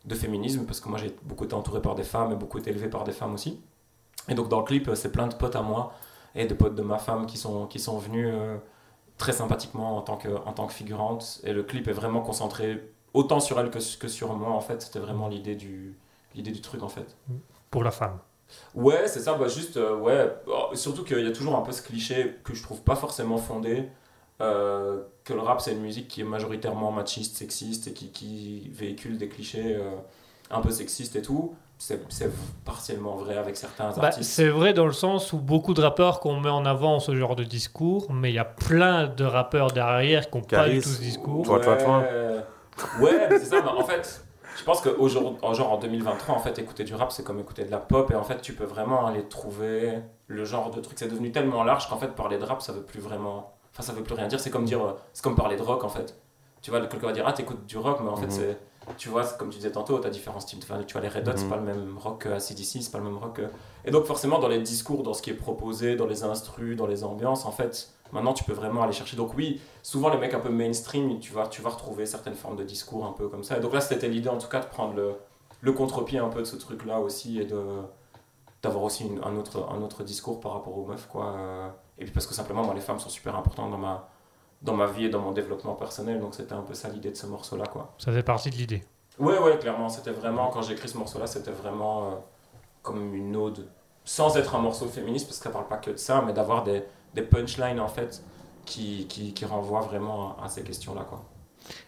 de féminisme, parce que moi j'ai beaucoup été entouré par des femmes et beaucoup été élevé par des femmes aussi. Et donc dans le clip, c'est plein de potes à moi et de potes de ma femme qui sont, qui sont venus euh, très sympathiquement en tant, que, en tant que figurante. Et le clip est vraiment concentré autant sur elle que, que sur moi, en fait. C'était vraiment l'idée du, l'idée du truc, en fait. Pour la femme. Ouais, c'est ça, bah juste, euh, ouais. Oh, surtout qu'il y a toujours un peu ce cliché que je trouve pas forcément fondé, euh, que le rap c'est une musique qui est majoritairement machiste, sexiste et qui, qui véhicule des clichés euh, un peu sexistes et tout. C'est c'est partiellement vrai avec certains Bah, artistes. c'est vrai dans le sens où beaucoup de rappeurs qu'on met en avant ont ce genre de discours, mais il y a plein de rappeurs derrière qui n'ont pas du tout ce discours. Toi, toi, toi. Ouais, c'est ça. mais en fait, je pense qu'aujourd'hui, genre en 2023, en fait, écouter du rap, c'est comme écouter de la pop. Et en fait, tu peux vraiment aller trouver le genre de truc. C'est devenu tellement large qu'en fait, parler de rap, ça veut plus vraiment. Enfin, ça veut plus rien dire. C'est comme dire. euh, C'est comme parler de rock, en fait. Tu vois, quelqu'un va dire, ah, t'écoutes du rock, mais en fait, Mhm. c'est. Tu vois, c'est comme tu disais tantôt, t'as différents styles. Enfin, tu vois, les Red Hot, c'est Mhm. pas le même rock que ACDC, c'est pas le même rock que. Et donc, forcément, dans les discours, dans ce qui est proposé, dans les instrus, dans les ambiances, en fait, maintenant, tu peux vraiment aller chercher. Donc, oui, souvent les mecs un peu mainstream, tu vas, tu vas retrouver certaines formes de discours un peu comme ça. Et donc là, c'était l'idée en tout cas de prendre le, le contre-pied un peu de ce truc-là aussi et de d'avoir aussi une- un, autre, un autre discours par rapport aux meufs. Quoi. Et puis parce que simplement, moi, les femmes sont super importantes dans ma, dans ma vie et dans mon développement personnel. Donc c'était un peu ça l'idée de ce morceau-là. quoi. Ça fait partie de l'idée. Ouais, ouais, clairement. C'était vraiment, quand j'ai écrit ce morceau-là, c'était vraiment euh, comme une ode, sans être un morceau féministe, parce que ça parle pas que de ça, mais d'avoir des, des punchlines, en fait, qui, qui, qui renvoient vraiment à, à ces questions-là, quoi.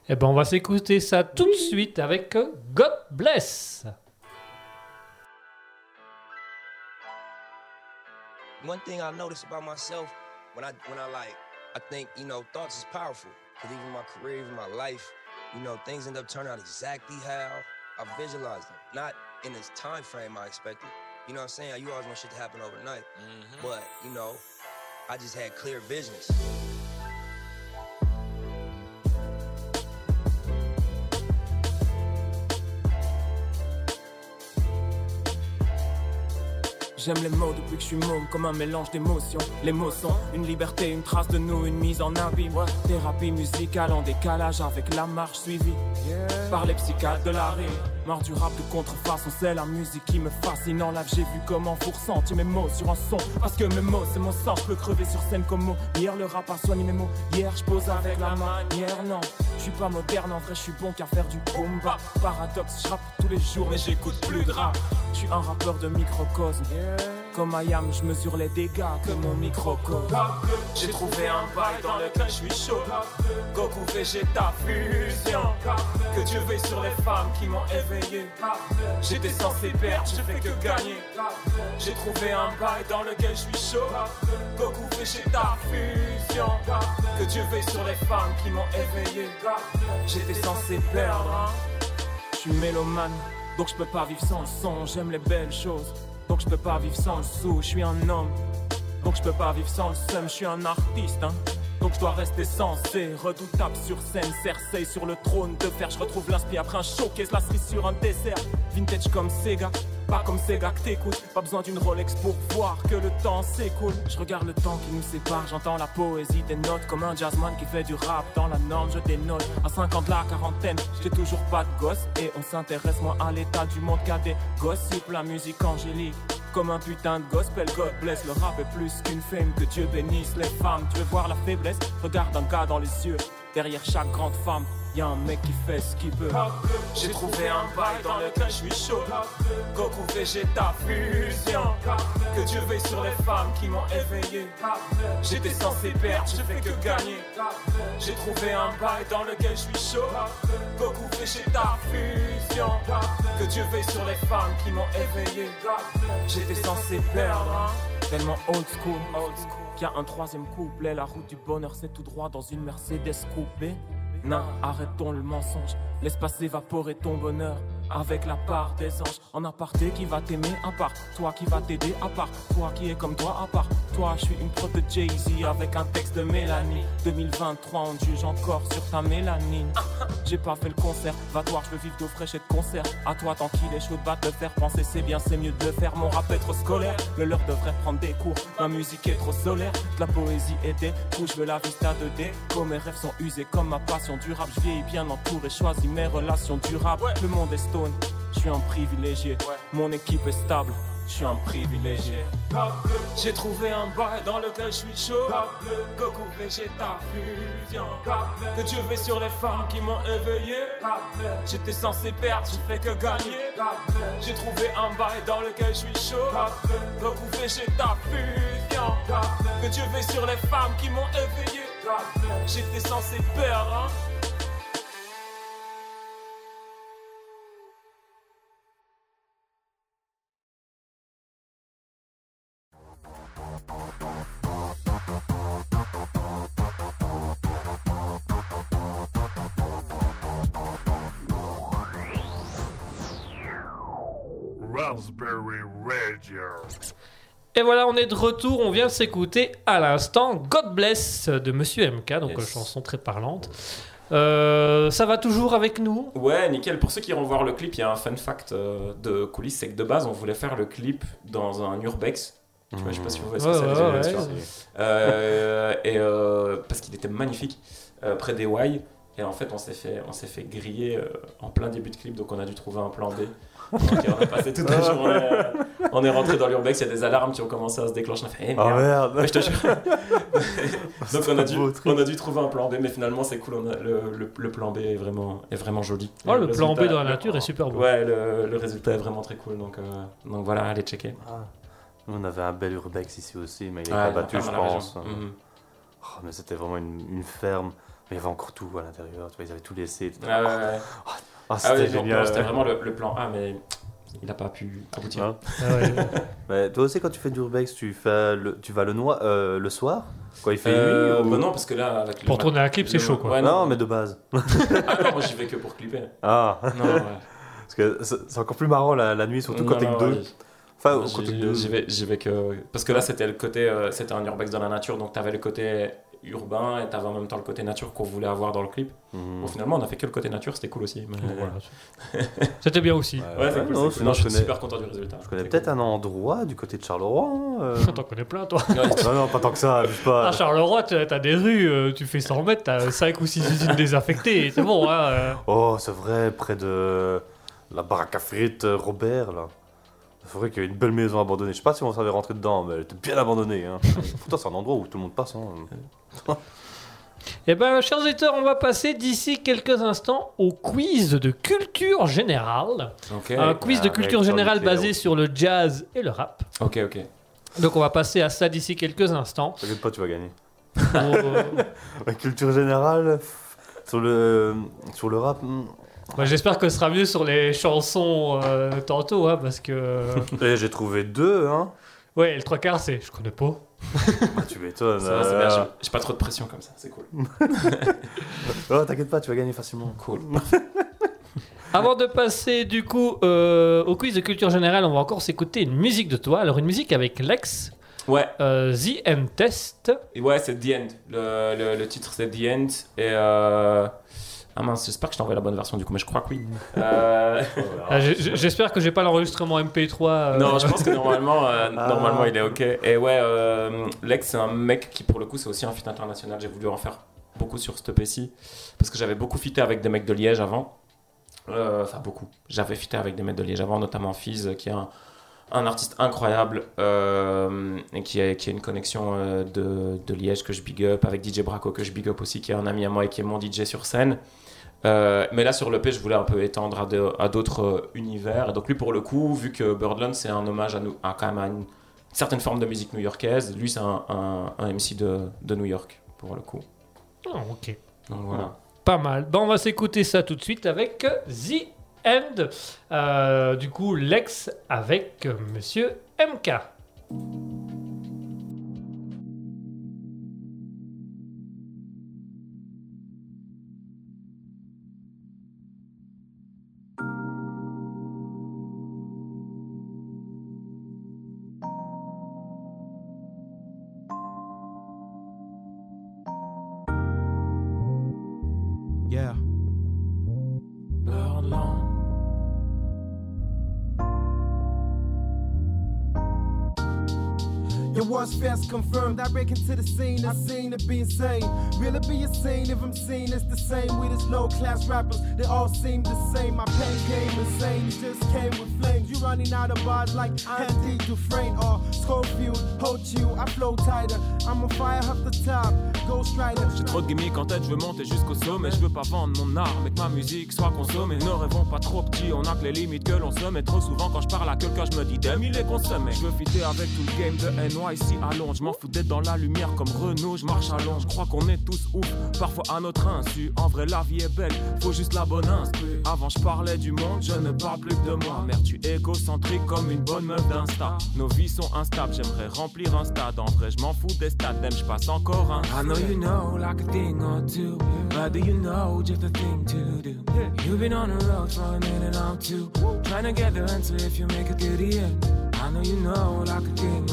Eh ben, on va s'écouter ça tout de suite avec euh, God Bless. One thing I notice about myself when I when I like I think you know thoughts is powerful. Cause even my career, even my life, you know things end up turning out exactly how I visualized them. Not in this time frame I expected. You know what I'm saying? You always want shit to happen overnight, mm-hmm. but you know, I just had clear visions. J'aime les mots depuis que je suis môme, comme un mélange d'émotions. Les mots sont une liberté, une trace de nous, une mise en abîme. Thérapie musicale en décalage avec la marche suivie par les psychiatres de la rime. Mort du rap de contrefaçon, c'est la musique qui me fascine. En live, j'ai vu comment vous ressentiez mes mots sur un son. Parce que mes mots, c'est mon sang, je peux crever sur scène comme mot. Hier, le rap a soigné mes mots. Hier, je pose avec la manière, non. Je suis pas moderne, en vrai, je suis bon qu'à faire du boom bap. Paradoxe, je rappe tous les jours, mais j'écoute plus de rap. Je suis un rappeur de microcosme. Comme Ayam, je mesure les dégâts que mon microcosme. J'ai trouvé un bail dans lequel je suis chaud. Goku Vegeta fusion. Que Dieu veille sur les femmes qui m'ont éveillé. J'étais censé perdre, j'ai fait que gagner. J'ai trouvé un bail dans lequel je suis chaud. Goku Vegeta fusion. Que Dieu veille sur les femmes qui m'ont éveillé. J'étais censé perdre. hein. Suis mélomane, donc je peux pas vivre sans le son. J'aime les belles choses, donc je peux pas vivre sans le sou. Je suis un homme, donc je peux pas vivre sans le seum. Je suis un artiste, hein. Donc je dois rester sensé, redoutable sur scène, Cersei sur le trône de fer. Je retrouve l'inspire après un showcase, la cerise sur un dessert. Vintage comme Sega, pas comme Sega que t'écoutes. Pas besoin d'une Rolex pour voir que le temps s'écoule. Je regarde le temps qui nous sépare, j'entends la poésie des notes. Comme un jazzman qui fait du rap dans la norme, je dénote. À 50 la quarantaine, j'ai toujours pas de gosse. Et on s'intéresse moins à l'état du monde qu'à des gossips. La musique angélique. Comme un putain de gospel, God bless. Le rap est plus qu'une fame, que Dieu bénisse les femmes. Tu veux voir la faiblesse? Regarde un gars dans les yeux. Derrière chaque grande femme, y a un mec qui fait ce qu'il veut. J'ai trouvé un bail dans lequel je suis chaud. Goku Vegeta fusion. Que Dieu veille sur les femmes qui m'ont éveillé. J'étais censé perdre, j'ai fait que gagner. J'ai trouvé un bail dans lequel je suis chaud. Goku Vegeta fusion. Que Dieu veille sur les femmes qui m'ont éveillé. J'étais censé perdre, hein. tellement old school, old school. Qu'il y a un troisième couplet, la route du bonheur c'est tout droit dans une Mercedes coupée. Non, arrêtons le mensonge, laisse pas s'évaporer ton bonheur. Avec la part des anges. En aparté qui va t'aimer à part toi qui va t'aider à part toi qui est comme toi à part toi. Je suis une prod de Jay-Z avec un texte de Mélanie. 2023, on juge encore sur ta mélanine. J'ai pas fait le concert, va voir, je veux vivre d'eau fraîche et de concert. À toi, tant qu'il est chaud, va te faire penser, c'est bien, c'est mieux de le faire. Mon rap est trop scolaire, le leur devrait prendre des cours. Ma musique est trop solaire, de la poésie et des coups, je veux la vista 2D. Comme mes rêves sont usés comme ma passion du rap, je vieillis bien entouré, choisis mes relations durables. Le monde est stone, je suis un privilégié. Mon équipe est stable, je suis un privilégié. J'ai trouvé un bail dans lequel je suis chaud. Goku Vegeta fusion. Que Dieu veut sur les femmes qui m'ont éveillé. J'étais censé perdre, j'ai fait que gagner. J'ai trouvé un bail dans lequel je suis chaud. Goku Vegeta fusion. Que Dieu veut sur les femmes qui m'ont éveillé. J'étais censé perdre. hein. Raspberry Radio. Et voilà, on est de retour. On vient de s'écouter à l'instant God Bless de Monsieur MK, donc Yes. une chanson très parlante. Euh, ça va toujours avec nous? Ouais, nickel. Pour ceux qui iront voir le clip, il y a un fun fact euh, de coulisses, c'est que de base, on voulait faire le clip dans un urbex. Tu vois, je sais pas si vous voyez ce que c'est. Euh, et euh, parce qu'il était magnifique euh, près des Y. Et en fait, on s'est fait, on s'est fait griller euh, en plein début de clip, donc on a dû trouver un plan B. Donc, on a passé toute la journée. euh, on est rentré dans l'urbex, il y a des alarmes qui ont commencé à se déclencher. On a fait, eh, Ah merde. merde Ouais, je te jure. donc on a, dû, beau truc. on a dû trouver un plan B, mais finalement c'est cool. On a, le, le, le plan B est vraiment, est vraiment joli. Oh, le plan B dans la nature est super beau. Ouais, le, le résultat est vraiment très cool. Donc, euh, donc voilà, allez checker. Ah. Nous, on avait un bel urbex ici aussi, mais il est Ouais, pas battu, je pense. Mhm. Oh, mais c'était vraiment une, une ferme. Mais il y avait encore tout à l'intérieur. Ils avaient tout laissé. Ah ouais, ouais. Ah, Ah c'était génial. vraiment le, le plan A, mais il n'a pas pu aboutir. Hein Ah ouais. Mais toi aussi, quand tu fais du urbex, tu, fais le, tu vas le, noir, euh, le soir? Quand il fait Euh, nuit ou- bah non, parce que là, avec Pour tourner un clip, c'est le- chaud, quoi. Ouais, non, non, mais de base. Ah non, moi j'y vais que pour clipper. Ah, Non, ouais. parce que c'est encore plus marrant la, la nuit, surtout quand t'es que deux. Enfin, quand t'es que j'y- deux. J'y vais, j'y vais que. Parce que là, c'était le côté. euh, c'était un urbex dans la nature, donc t'avais le côté urbain et t'avais en même temps le côté nature qu'on voulait avoir dans le clip. Mhm. Bon, finalement, on a fait que le côté nature, c'était cool aussi. mais- Bon, voilà. C'était bien aussi. Ouais, c'est Ouais, cool. non, cool. je suis connais- super content du résultat. Je connais peut-être cool. un endroit du côté de Charleroi. hein, euh. T'en connais plein, toi. Non, non, pas tant que ça, pas. À Charleroi, t'as t'as des rues, euh, tu fais 100 mètres, t'as 5 ou 6 usines désaffectées, c'est bon. Hein, euh. Oh, c'est vrai, près de la baraque à frites euh, Robert, là. C'est vrai qu'il y a une belle maison abandonnée. Je sais pas si on savait rentrer dedans, mais elle était bien abandonnée. Hein. C'est un endroit où tout le monde passe. Hein. Eh ben, chers auditeurs, on va passer d'ici quelques instants au quiz de culture générale. Un quiz de avec culture générale basé sur le jazz et le rap. ok, ok. Donc on va passer à ça d'ici quelques instants. T'inquiète pas, tu vas gagner. Pour, La culture générale, sur le, sur le rap, hmm. Bah, J'espère que ce sera mieux sur les chansons euh, tantôt, hein, parce que... Eh, j'ai trouvé deux. Hein. Ouais, le trois quarts, c'est... Je connais pas. Bah, tu m'étonnes. Ça va, c'est euh. j'ai- J'ai pas trop de pression comme ça, c'est cool. Oh, t'inquiète pas, tu vas gagner facilement. Cool. Avant de passer du coup euh, au quiz de culture générale, on va encore s'écouter une musique de toi. Alors une musique avec Lex, Ouais, euh, The End Test. et ouais, c'est The End. Le, le, le titre, c'est The End. Et. Euh... Ah mince, j'espère que je t'ai envoyé la bonne version du coup, mais je crois que oui. Euh, Ah, J'espère que j'ai pas l'enregistrement MP3. euh, Non, je pense que normalement, euh, Ah. normalement il est ok. Et ouais, euh, Lex, c'est un mec qui, pour le coup, c'est aussi un feat international. J'ai voulu en faire beaucoup sur ce EP-ci. Parce que j'avais beaucoup fité avec des mecs de Liège avant. Euh, Enfin, beaucoup. J'avais fité avec des mecs de Liège avant, notamment Fizz, qui est un, un artiste incroyable euh, et qui a, qui a une connexion euh, de, de Liège que je big up, avec DJ Braco que je big up aussi, qui est un ami à moi et qui est mon DJ sur scène. Euh, mais là sur l'EP, je voulais un peu étendre à de- à d'autres euh, univers. Et donc lui, pour le coup, vu que Birdland, c'est un hommage à, nous, à quand même à une certaine forme de musique new-yorkaise, lui, c'est un, un- un MC de, de New York, pour le coup. Ah, ok. Donc voilà. Pas mal. Bon, on va s'écouter ça tout de suite avec The End. Euh, du coup, Lex avec Monsieur MK. Fast confirmed. I break into the scene, I seen to be insane. It be a scene if I'm seen it's the same with his low class rappers? They all seem the same. My pain came insane, it just came with flames. You running out of bars like Andy Dufresne or Schofield. Hold you, I flow tighter. I'm on fire off the top. Ghost Rider. J'ai trop de gimmicks en tête, je veux monter jusqu'au sommet. Je veux pas vendre mon art, mais que ma musique soit consommée. Ne rêvons pas trop petit, on a que les limites que l'on se met. Trop souvent, quand je parle à quelqu'un, je me dis, damn, il est consommé. Je veux fitter avec tout le game de NYC Londres. Je m'en fous d'être dans la lumière comme Renault, je marche à Londres. Je crois qu'on est tous ouf, parfois à notre insu. En vrai, la vie est belle, faut juste la bonne instru. Avant, je parlais du monde, je ne parle plus que de moi. Merde, tu es égocentrique comme une bonne meuf d'Insta. Nos vies sont instables, j'aimerais remplir un stade. En vrai, je m'en fous des stades, même je passe encore un. I know you know like a thing or two, but do you know just a thing to do? You've been on the road for a minute now too, trying to get the answer if you make it to the end. I know you know like a thing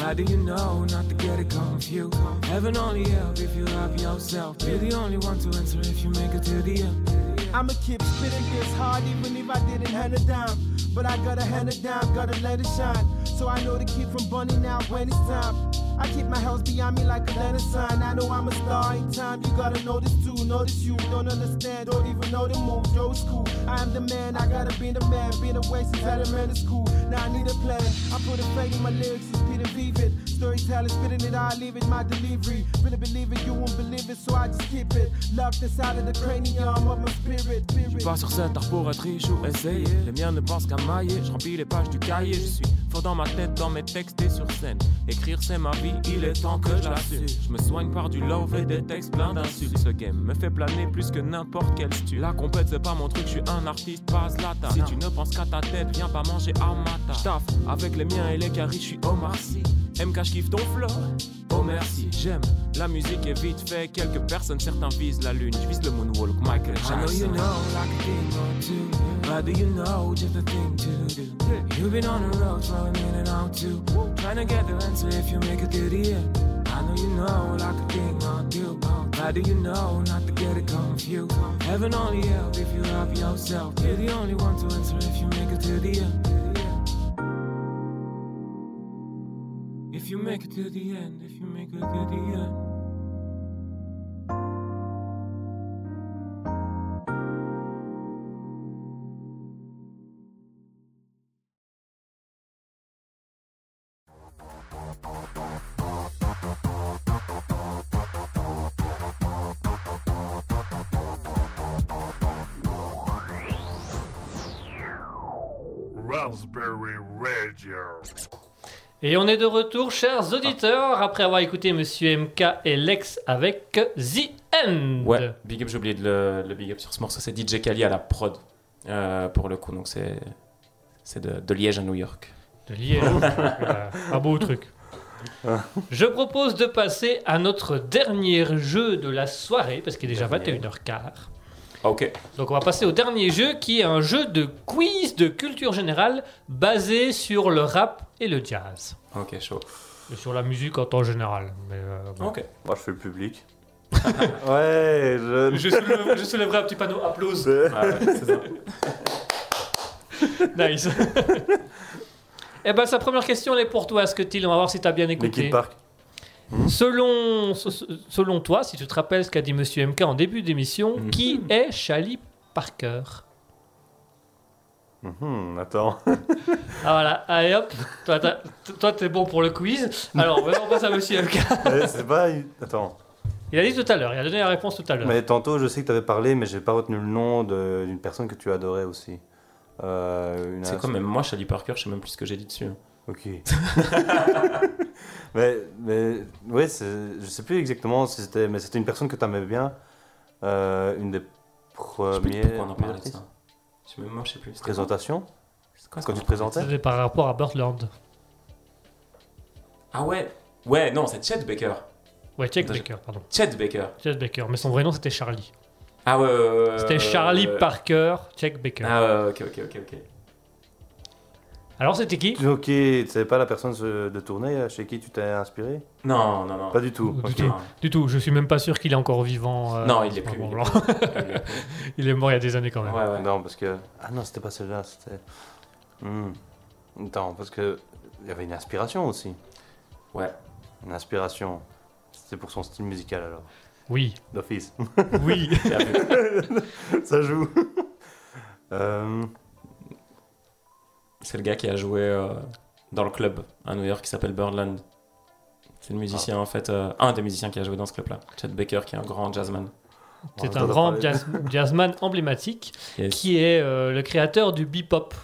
but do you know not to get it confused? Heaven only help if you love yourself. You're the only one to answer if you make it to the end. I'ma keep spitting this hard even if I didn't hand it down. But I gotta hand it down, gotta let it shine. So I know to keep from burning out when it's time. I keep my house behind me like a lantern sign. I know I'm a star in time. You gotta notice too. Notice you don't understand, don't even know the move. Yo, it's cool. I am the man. I gotta be the man. Been away since elementary school. Now I need a plan. I put a fake in my lyrics. It's Peter Vivid. Storytelling, spitting it. I leave it. My delivery. Really believe it. You won't believe it. So I just keep it locked inside of the cranium of my spirit. Je spirit. pas sur cet art pour être riche ou essayer. Les miens ne pensent qu'à mailler. Je remplis les pages du cahier. Je suis dans ma tête, dans mes textes et sur scène. Écrire c'est ma vie, il est temps que je l'assume. Je me soigne par du love et des textes pleins d'insultes. Ce game me fait planer plus que n'importe quel stu. La compète c'est pas mon truc, je suis un artiste, pas Zlatan. Si tu ne penses qu'à ta tête, viens pas manger à ma table. avec les miens et les caries, je suis Omar. MK, je kiffe ton flow. Oh merci, j'aime la musique est vite fait. Quelques personnes, certains visent la lune. Je vise le moonwalk, Michael I know Jackson. you know like a thing or two, but do you know just a thing to do? You've been on the road for a minute now too, trying to get the answer if you make it to the end. I know you know like a thing or two, but do you know not to get it confused? Heaven only help if you love yourself. You're the only one to answer if you make it to the end. You make it to the end, if you make it to the end. Raspberry Radio. Et on est de retour, chers auditeurs, après avoir écouté Monsieur MK et Lex avec The End. Ouais, big up, j'ai oublié de le, le big up sur ce morceau, c'est DJ Kali à la prod, euh, pour le coup, donc c'est c'est de, de Liège à New York. De Liège. Un beau truc. Je propose de passer à notre dernier jeu de la soirée, parce qu'il est déjà Dernier. 21h15. Ok, Donc on va passer au dernier jeu qui est un jeu de quiz de culture générale basé sur le rap et le jazz. ok, chaud. Et sur la musique en temps général. Mais, euh, bon. Ok. Moi, je fais le public. ouais, je. Je, soulève- je soulèverai un petit panneau applause. Ah ouais, c'est ça. Nice. Eh ben, sa première question, elle est pour toi, Scotty. On va voir si tu as bien écouté? L'équipe Park. Selon, se- selon toi, si tu te rappelles ce qu'a dit Monsieur MK en début d'émission, Mhm. qui est Charlie Parker? Attends. Ah voilà, allez hop, toi, t'es bon pour le quiz. Alors, maintenant, on passe à Monsieur MK. C'est pas. Attends. Il a dit tout à l'heure, il a donné la réponse tout à l'heure. Mais tantôt, je sais que tu avais parlé, mais j'ai pas retenu le nom d'une personne que tu adorais aussi. Euh, C'est quoi, même moi, Charlie Parker, je sais même plus ce que j'ai dit dessus. Ok. mais, mais ouais, je sais plus exactement si c'était, mais c'était une personne que tu aimais bien. Euh, une des Je sais plus premières pourquoi on en parlait de ça. Je sais même moi, je sais plus. C'était quoi présentations. C'est quoi, Quand ça tu te présentais C'était par rapport à Birdland. Ah ouais Ouais, non, c'est Chet Baker. Ouais, Chet Baker, pardon. Chet Baker. Chet Baker, mais son vrai nom c'était Charlie. Ah ouais, ouais, ouais, ouais, C'était Charlie ouais. Parker, Chet Baker. Ah ouais, ok, ok, ok, ok. Alors c'était qui Ok, tu savais pas la personne de tournée euh, chez qui tu t'es inspiré Non, non, non. Pas du tout. Du ok. tout. Du tout, je suis même pas sûr qu'il est encore vivant. euh, Non, il est plus. Il est, moment-là. plus. Il est plus. Il est mort il y a des années quand même. Ouais, ouais. Non, parce que. Ah non, c'était pas celle-là, c'était. Hmm. Attends, parce que. Il y avait une inspiration aussi. Ouais. Une inspiration. C'est pour son style musical alors. Oui. D'office. Oui. Ça joue. Euh, C'est le gars qui a joué euh, dans le club à New York qui s'appelle Birdland. C'est le musicien en fait, euh, un des musiciens qui a joué dans ce club-là. Chet Baker qui est un grand jazzman. C'est un grand jazz- jazzman emblématique Yes. qui est euh, le créateur du bebop,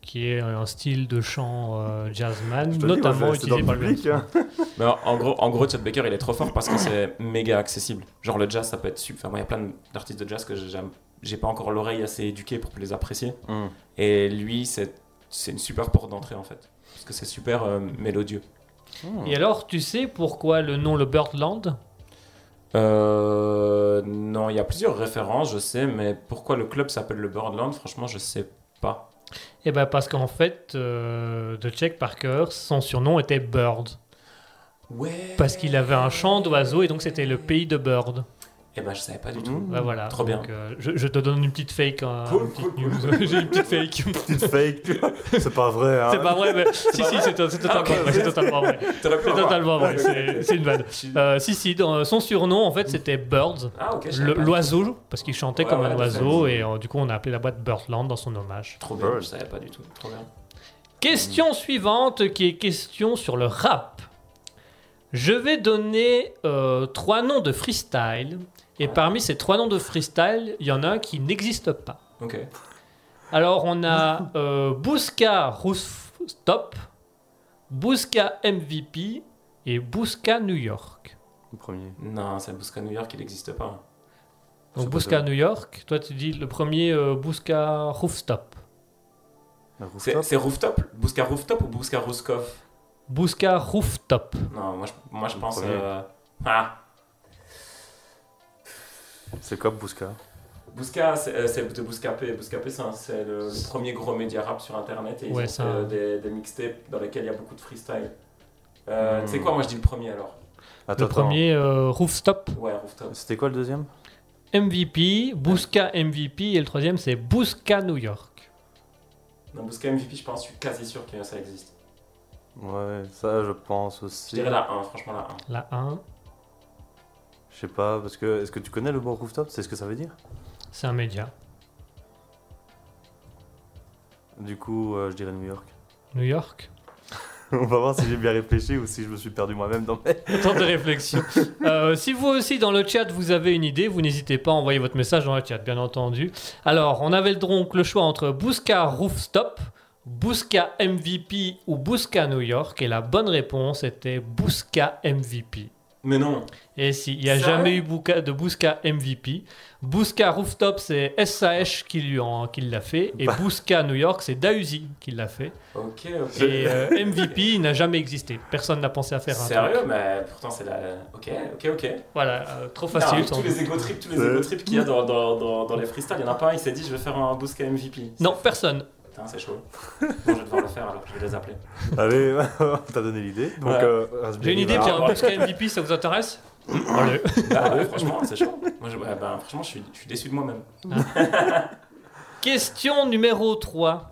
qui est un style de chant euh, jazzman, dis, notamment dans utilisé le par le public. hein. Mais en, en gros, en gros, Chet Baker, il est trop fort parce que c'est méga accessible. Genre le jazz, ça peut être super. Moi, il y a plein d'artistes de jazz que j'aime. J'ai pas encore l'oreille assez éduquée pour les apprécier. Hmm. Et lui, c'est c'est une super porte d'entrée en fait. Parce que c'est super euh, mélodieux. Et alors, tu sais pourquoi le nom le Birdland? Euh, non, il y a plusieurs références, je sais, mais pourquoi le club s'appelle le Birdland, franchement, je sais pas. Eh ben parce qu'en fait, euh, de Check Parker, son surnom était Bird. Ouais. Parce qu'il avait un chant d'oiseaux et donc c'était le pays de Bird. Eh ben, je savais pas du tout. Mmh. Bah voilà. Trop bien. Donc, euh, je, je te donne une petite fake. hein, Cool, une petite cool, news. J'ai une petite fake. Petite fake. C'est pas vrai. Hein. C'est pas vrai, mais si, si, c'est totalement, ok. vrai, c'est totalement vrai. C'est totalement vrai, c'est une vanne. Euh, si, si, dans- son surnom, en fait, c'était Birds, Ah, ok, je savais le- pas. l'oiseau, parce qu'il chantait Ouais, comme ouais, un oiseau, et euh, du coup, on a appelé la boîte Birdland dans son hommage. Trop bien, je savais pas du tout. Trop bien. Question suivante, qui est question sur le rap. Je vais donner euh, trois noms de freestyle, et parmi ces trois noms de freestyle, il y en a un qui n'existe pas. Ok. Alors, on a euh, Bouska Rooftop, Bouska MVP et Bouska New York. Le premier. Non, c'est Busca New York, il n'existe pas. Donc Bouska. New York, toi tu dis le premier euh, Bouska Rooftop. C'est rooftop c'est Rooftop? Ou Busca Ruskov Bouska Rooftop. Non, moi je, moi, je pense. euh, Ah C'est comme Bouska? Busca, c'est euh, c'est de Bouscapé. Bouscapé, c'est c'est le, premier gros média rap sur internet et ils Ouais, ont ça- fait euh, des, des mixtapes dans lesquels il y a beaucoup de freestyle. Euh. Tu sais quoi, moi je dis le premier alors. Attends, Le premier euh, Rooftop. Ouais, Rooftop. C'était quoi le deuxième? MVP, Bouska MVP et le troisième c'est Bouska New York. Non, MVP, je pense, je suis quasi sûr que ça existe. Ouais, ça je pense Je aussi. dirais la 1, franchement la 1. La 1, Je sais pas, parce que est-ce que tu connais le mot rooftop C'est ce que ça veut dire? C'est un média. Du coup, euh, je dirais New York. New York? On va voir si j'ai bien réfléchi ou si je me suis perdu moi-même dans mes. Temps de réflexion. Euh, si vous aussi dans le chat vous avez une idée, vous n'hésitez pas à envoyer votre message dans le chat, bien entendu. Alors, on avait donc le choix entre Bouska Rooftop, Bouska MVP ou Bouska New York, et la bonne réponse était Bouska MVP. Mais non Et si, il n'y a jamais eu Bouka- de Bouska MVP. Bouska Rooftop, c'est SAH qui lui en- qui l'a fait, et Bah. Bouska New York, c'est Dausi qui l'a fait. Ok, ok. Et euh, MVP, il n'a jamais existé. Personne n'a pensé à faire un truc. Sérieux, mais pourtant c'est la. Ok, ok, ok. Voilà, euh, trop facile. tous les ego trips, tous les C'est- ego trips qu'il y a dans, dans, dans, dans les freestyles, il y en a pas un, il s'est dit je vais faire un Busca MVP. Non, personne. Putain, c'est chaud. Bon, je vais devoir le faire alors, je vais les appeler. Allez, on t'a donné l'idée. Donc, euh, J'ai une idée Raspberry pour un Bouska MVP, ça vous intéresse Allez. Bah ouais, franchement, c'est chaud. Moi, je, ouais, bah, franchement, je suis, je suis déçu de moi-même. Question numéro 3.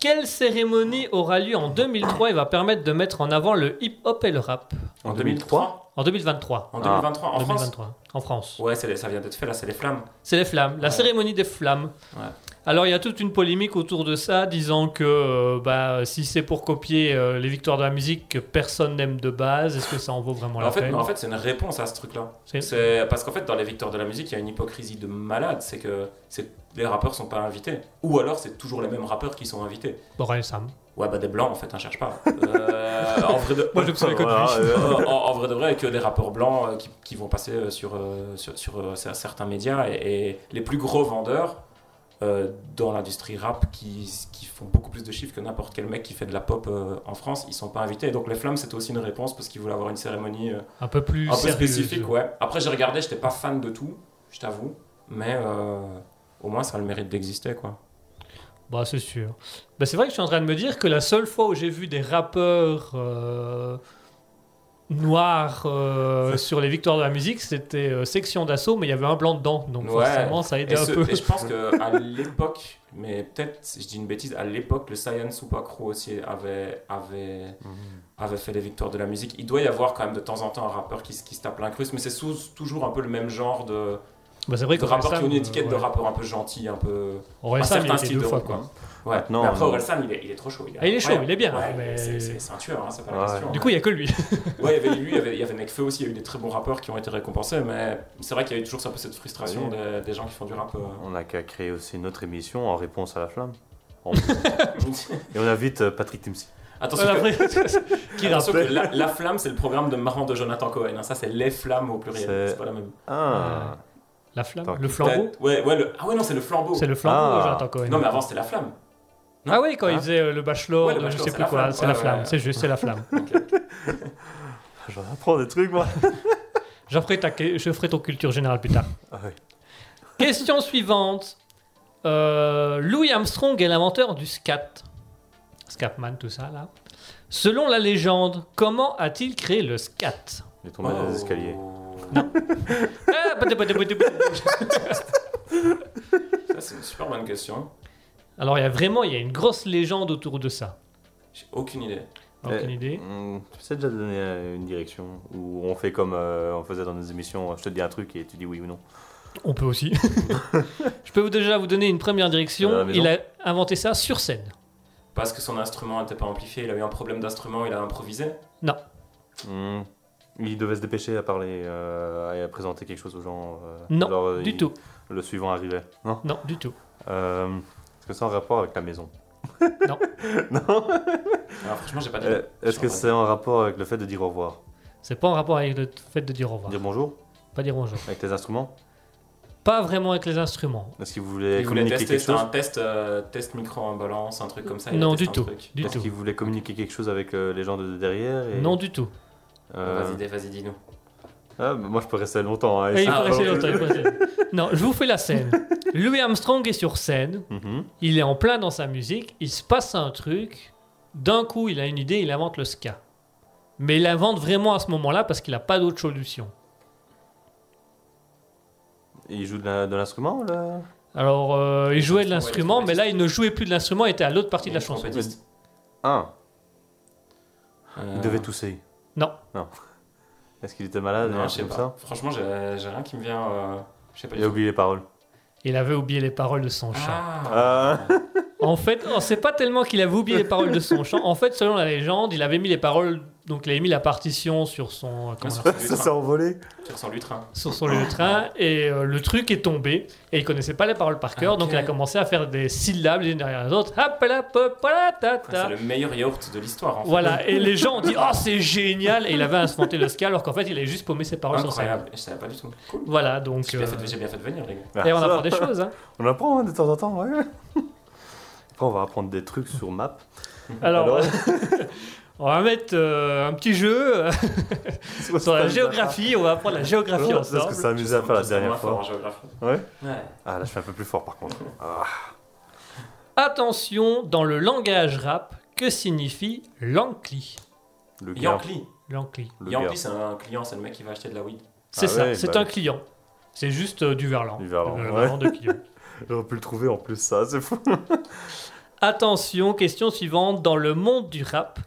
Quelle cérémonie aura lieu en 2003 et va permettre de mettre en avant le hip-hop et le rap En 2003 En 2023. En 2023 En France 2023. En France. Ouais, c'est les- ça vient d'être fait là, c'est les flammes. C'est les flammes, la Ouais. cérémonie des flammes. Ouais. Alors il y a toute une polémique autour de ça, disant que euh, bah, si c'est pour copier euh, les victoires de la musique que personne n'aime de base, est-ce que ça en vaut vraiment la en fait, peine? non, en fait, c'est une réponse à ce truc-là. C'est- parce qu'en fait, dans les victoires de la musique, il y a une hypocrisie de malade. C'est que c'est les rappeurs sont pas invités, ou alors c'est toujours les mêmes rappeurs qui sont invités. Borel Sam. Ouais, bah des blancs en fait, hein, cherche pas. Euh, en vrai de... Moi je me Voilà, lui. euh, en, en vrai de vrai, que des rappeurs blancs euh, qui, qui vont passer euh, sur, euh, sur, sur, euh, certains médias et, et les plus gros vendeurs euh, dans l'industrie rap qui, qui font beaucoup plus de chiffres que n'importe quel mec qui fait de la pop euh, en France, ils sont pas invités. Et donc les Flammes, c'était aussi une réponse parce qu'ils voulaient avoir une cérémonie euh, Un peu plus un peu sérieuse. spécifique. Ouais. Après, j'ai regardé, j'étais pas fan de tout, je t'avoue, mais au moins ça a le mérite d'exister quoi. Bah, c'est sûr. Bah, c'est vrai que je suis en train de me dire que la seule fois où j'ai vu des rappeurs noir euh, sur les victoires de la musique, c'était euh, section d'assaut, mais il y avait un blanc dedans, donc Ouais. forcément ça aidait Et, un peu. et je pense qu'à l'époque, mais peut-être si je dis une bêtise, à l'époque, le Science ou Crew aussi avait, avait, Mhm. avait fait les victoires de la musique. Il doit y avoir quand même de temps en temps un rappeur qui, se- qui se tape l'incruste, mais c'est sous- toujours un peu le même genre de, Bah, c'est vrai que rappeur qui ont une étiquette euh, de rappeur un peu gentil, un peu. Orelsan, un certain était style deux de fois, quoi. Ouais, Maintenant, mais après on- Orelsan, il est, il est trop chaud. Ah, il est chaud, incroyable. il est bien, Ouais, mais- c'est- un tueur, hein, c'est pas la question. Du coup, il n'y a que lui. Ouais, il y avait lui, il y avait, il y avait Nekfeu aussi, il y a eu des très bons rappeurs qui ont été récompensés, mais c'est vrai qu'il y a eu toujours un peu cette frustration Oui. des, des gens qui font du rap. euh. On a qu'à créer aussi une autre émission en réponse à la flamme. En- Et on invite euh, Patrick Timsi. Attention, que, qui attention que la, La Flamme, c'est le programme de marrant de Jonathan Cohen. hein. Ça, c'est Les Flammes au pluriel. C'est- pas la même. Ah, La flamme, le flambeau. Ouais, ouais, le... Ah ouais, non, c'est le flambeau. C'est le flambeau, Ah. Jonathan Cohen. Non, mais avant, c'était La Flamme. Ah oui, quand Ah. il faisait euh, le bachelor, Ouais, le de je sais plus quoi, c'est la Ouais, flamme, ouais. c'est juste, c'est la flamme. j'en apprends des trucs moi. Je ferai, ta, je ferai ton culture générale plus tard. Ah ouais. Question suivante. Euh, Louis Armstrong est l'inventeur du scat. Scatman, tout ça là. Selon la légende, comment a-t-il créé le scat? Il est tombé dans les escaliers. Ah, bada, bada. Ça, c'est une super bonne question. Alors il y a vraiment il y a une grosse légende autour de ça. J'ai aucune idée. Aucune Eh, idée. hmm, Tu sais déjà donner euh, une direction où on fait comme euh, on faisait dans nos émissions. Je te dis un truc et tu dis oui ou non. On peut aussi. Je peux vous déjà vous donner une première direction. Il a inventé ça sur scène. Parce que son instrument n'était pas amplifié, il a eu un problème d'instrument, il a improvisé. Hmm. Il devait se dépêcher à parler euh, et à présenter quelque chose aux gens. euh, Non, alors, euh, du il- tout. Le suivant arrivait. Non. Non, du tout. Euh, que c'est en rapport avec la maison Non. non. Alors franchement, j'ai pas d'idée. Euh, Est-ce que c'est en rapport avec le fait de dire au revoir? C'est pas en rapport avec le fait de dire au revoir. Dire bonjour? Pas dire bonjour. Avec tes instruments? Pas vraiment avec les instruments. Est-ce qu'il voulait Il voulait communiquer tester, quelque c'était chose? un test, euh, test micro en balance, un truc comme ça. il a Non, testé du un tout. truc. Du Est-ce tout. qu'il voulait communiquer quelque chose avec euh, les gens de derrière et- Non, du tout. Euh, Vas-y, vas-y, dis-nous. Ah, bah, moi je peux rester longtemps. hein, Et il faut ça- rester longtemps, il faut rester- Non, je vous fais la scène. Louis Armstrong est sur scène. Mhm. Il est en plein dans sa musique. Il se passe un truc. D'un coup, il a une idée. Il invente le ska. Mais il invente vraiment à ce moment-là parce qu'il n'a pas d'autre solution. Et Il joue de la- de l'instrument là? Alors, euh, il jouait de l'instrument, mais là, il ne jouait plus de l'instrument. Il était à l'autre partie de la chanson. Ah, Euh, il devait tousser. Non. Est-ce qu'il était malade Non, un je sais pas. comme ça J'ai j'ai- rien qui me vient. euh, Je sais pas. du Il a oublié les paroles. Il avait oublié les paroles de son chant. Ah. Ah, En fait, on sait pas tellement qu'il avait oublié les paroles de son chant. En fait, selon la légende, il avait mis les paroles. Donc, il avait mis la partition sur son. comment on appelle son ça? S'est lutrin. envolé. Sur son lutrin. sur son train et euh, le truc est tombé et il connaissait pas les paroles par cœur Ok. donc il a commencé à faire des syllabes les unes derrière les autres hop là hop là ta Ah, ta C'est le meilleur yaourt de l'histoire. En fait. voilà et les gens ont dit oh c'est génial et il avait inventé le ska alors qu'en fait il avait juste paumé ses paroles sur scène Incroyable. Je savais pas du tout. Cool. voilà donc J'ai bien, euh, fait- j'ai bien fait de venir, les gars. et on Ah, apprend ça. des choses hein. On apprend hein, de temps en temps, ouais. Après, on va apprendre des trucs sur map. alors, Alors on va mettre euh, un petit jeu euh, sur la géographie on va apprendre la géographie Ouais, c'est ce que ensemble ça amusé à faire la dernière en fois. géographie. Ouais. Ouais. Ah, là, je suis un peu plus fort par contre. Ah. attention dans le langage rap que signifie l'ancli? Le Yankee, gars. c'est un client, c'est le mec qui va acheter de la weed. c'est Ah ça ouais, c'est bah un client c'est juste euh, du verlan Du verlan, Le ouais. verlan de client J'aurais pu le trouver en plus, ça, c'est fou. Attention, question suivante. Dans le monde du rap,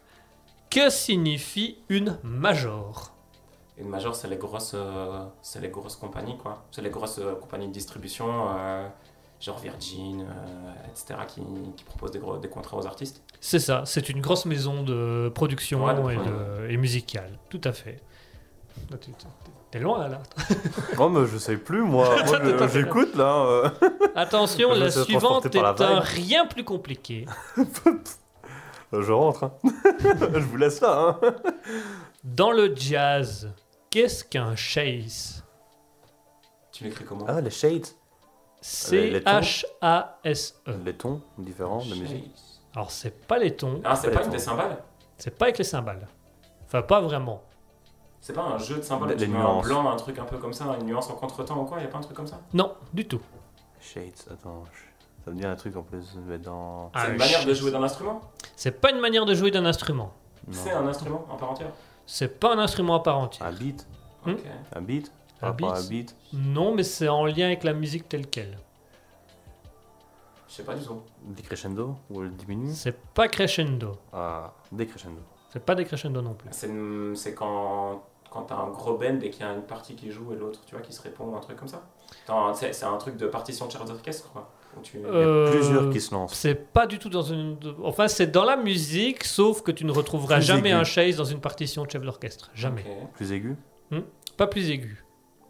que signifie une major? Une major, c'est les grosses, euh, c'est les grosses compagnies, quoi. C'est les grosses euh, compagnies de distribution, euh, genre Virgin, euh, etc., qui, qui proposent des, gros, des contrats aux artistes. C'est ça, c'est une grosse maison de production Ouais, de et, production. de- et musicale. Tout à fait. T'es loin là. Oh, mais je sais plus, moi. J'écoute là. euh. Attention, la suivante est la un rien plus compliqué. Je rentre. hein. je vous laisse là. Hein. Dans le jazz, qu'est-ce qu'un chase Tu l'écris comment? Ah, les shades. les tons. C-H-A-S-E. Les tons différents de musique. Alors, c'est pas les tons, Ah, c'est Les pas une des cymbales? C'est pas avec les cymbales. Enfin, pas vraiment. C'est pas un jeu de cymbales Les où tu mets un nuances. blanc, un truc un peu comme ça, une nuance en contretemps ou quoi Y'a pas un truc comme ça? Non, du tout. Shades, attends. je- Ça me dit un truc en plus. dans. Ah, C'est une manière de jouer d'un instrument? C'est pas une manière de jouer d'un instrument. C'est un instrument en part entière C'est pas un instrument à part entière. Un beat Hmm? Ok. Un beat? Un beat Un beat? Non, mais c'est en lien avec la musique telle qu'elle. Je sais pas du tout. Décrescendo Ou le diminue C'est pas crescendo. Ah, décrescendo. C'est pas des crescendo non plus. C'est quand, quand t'as un gros bend et qu'il y a une partie qui joue et l'autre, tu vois, qui se répond, un truc comme ça. C'est un truc de partition de chef d'orchestre, quoi. Où tu... Euh, plusieurs qui se lancent. C'est pas du tout dans une. Enfin, c'est dans la musique, sauf que tu ne retrouveras Plus jamais aigu. un chase dans une partition de chef d'orchestre. Jamais. Plus aigu Pas plus aigu.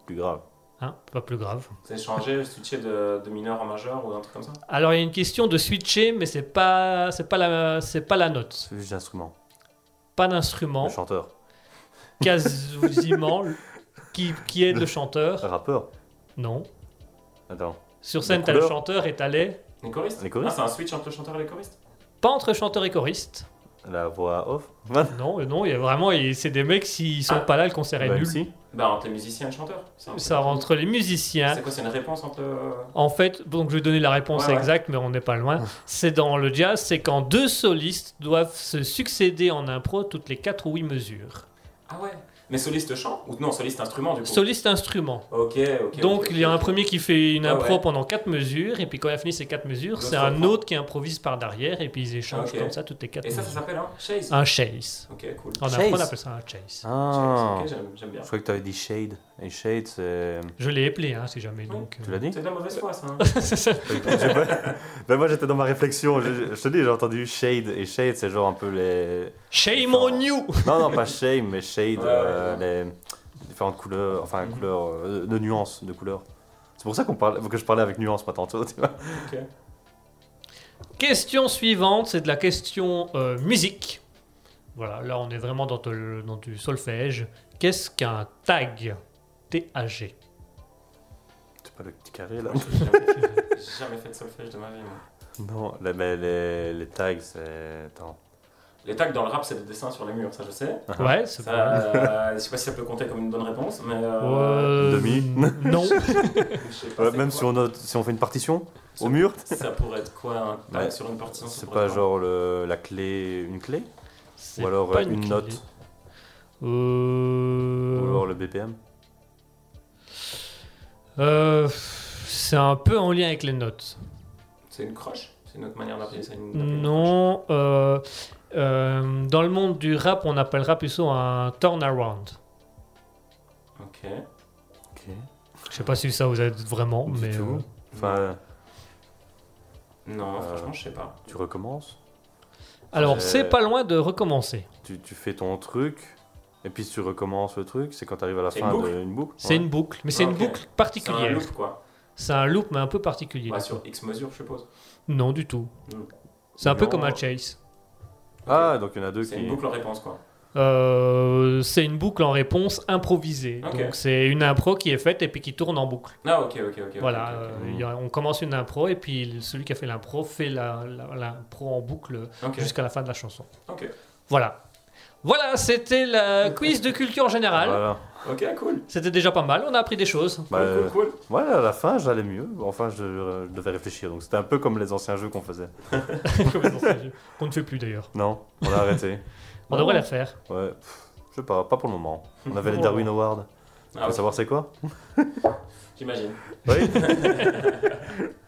Plus grave. Hein pas plus grave. C'est changer, switcher de, de mineur en majeur ou un truc comme ça? Alors, il y a une question de switcher, mais c'est pas, c'est pas la, c'est pas la note. C'est juste l'instrument. Pas d'instrument. Le chanteur. Quasiment. qui, qui aide le chanteur rappeur. Non. Attends. Sur scène, t'as le chanteur et t'as les. Les choristes Les choristes Ah, c'est un switch entre le chanteur et les choristes Pas entre chanteur et choriste. La voix off Non, euh, non, il y a vraiment. C'est des mecs, s'ils sont Ah. pas là, le concert est Bah, nul. Bah, entre les musiciens et le chanteur. Ça entre les musiciens. C'est quoi, c'est une réponse entre. le- En fait, donc je vais donner la réponse Ouais, ouais. exacte, mais on n'est pas loin. C'est dans le jazz, c'est quand deux solistes doivent se succéder en impro toutes les 4 ou 8 mesures. Ah ouais Mais soliste chant Ou non, soliste instrument du coup? Soliste instrument. Ok, ok. Donc il y a un premier qui fait une Ah impro ouais. pendant 4 mesures, et puis quand il a fini ces 4 mesures, c'est un autre qui improvise par derrière, et puis ils échangent comme ça toutes les 4 Et ça, ça mesures. s'appelle un chase Un chase. Ok, cool. En impro, on appelle ça un chase. Ah Ok, j'aime j'aime bien. Je croyais que tu avais dit shade. Et shade, c'est. Je l'ai appelé, hein, si jamais. Donc, Tu l'as dit C'est de la mauvaise foi, ça. hein. Pas- Ben, moi j'étais dans ma réflexion. Je, je te dis, j'ai entendu shade. Et shade, c'est genre un peu les. Shame on you Non, non, pas shame, mais shade. Ouais, euh, ouais, les différentes couleurs. Enfin, Mhm. couleurs. euh, de nuances de couleurs. C'est pour ça qu'on parle, que je parlais avec nuance, pas tantôt. Tu vois. Ok. Question suivante, c'est de la question euh, musique. Voilà, là on est vraiment dans, de- dans du solfège. Qu'est-ce qu'un tag? T-A-G C'est pas le petit carré là J'ai jamais- fait de solfège de ma vie, moi. Non, les, mais les, les tags, c'est. Attends. Les tags dans le rap, c'est des dessins sur les murs, ça je sais. Ouais, c'est Ça, pas euh, je sais pas si ça peut compter comme une bonne réponse, mais. euh, Euh, Demi. Non. Ouais, même si on, note, si on fait une partition Ça- au mur, Ça pourrait être quoi un tag Ouais. sur une partition c'est pas genre le, la clé, une clé Ou alors pas euh, une, clé. note Euh, Ou alors le BPM euh, c'est un peu en lien avec les notes. C'est une croche? C'est une autre manière d'appeler ça une, Non. euh, euh, dans le monde du rap, on appellera plutôt un turnaround. Ok. Ok. Je sais pas si ça vous aide vraiment, Du mais. tout. euh, Enfin, Non, Euh, franchement, je sais pas. tu recommences? Alors, c'est pas loin de recommencer. tu, tu fais ton truc, et puis tu recommences le truc, c'est quand tu arrives à la C'est fin d'une boucle. C'est ouais. une boucle, mais c'est une boucle C'est un particulière. loop, quoi. C'est un loop, mais un peu particulier. Sur. X mesure, je suppose. Non, du tout. C'est un peu comme un chase. Ah, donc il y en a deux C'est qui. une boucle en réponse, quoi. Euh, c'est une boucle en réponse improvisée. Ok. Donc c'est une impro qui est faite et puis qui tourne en boucle. Ah, ok, ok, ok. voilà, euh, a- on commence une impro et puis celui qui a fait l'impro fait la- la- l'impro en boucle jusqu'à la fin de la chanson. Ok. Voilà. Voilà, c'était la quiz de culture générale. Voilà. Ok, cool. C'était déjà pas mal, on a appris des choses. Bah, cool, cool, cool. Ouais, à la fin, j'allais mieux. Enfin, je, je devais réfléchir. Donc c'était un peu comme les anciens jeux qu'on faisait. Comme dans ce jeu, Qu'on ne fait plus d'ailleurs. Non, on a arrêté. On devrait les refaire. Ouais, pff, je sais pas, pas pour le moment. On avait les Darwin Awards. Tu Ah, veux ok. savoir c'est quoi? J'imagine. Oui.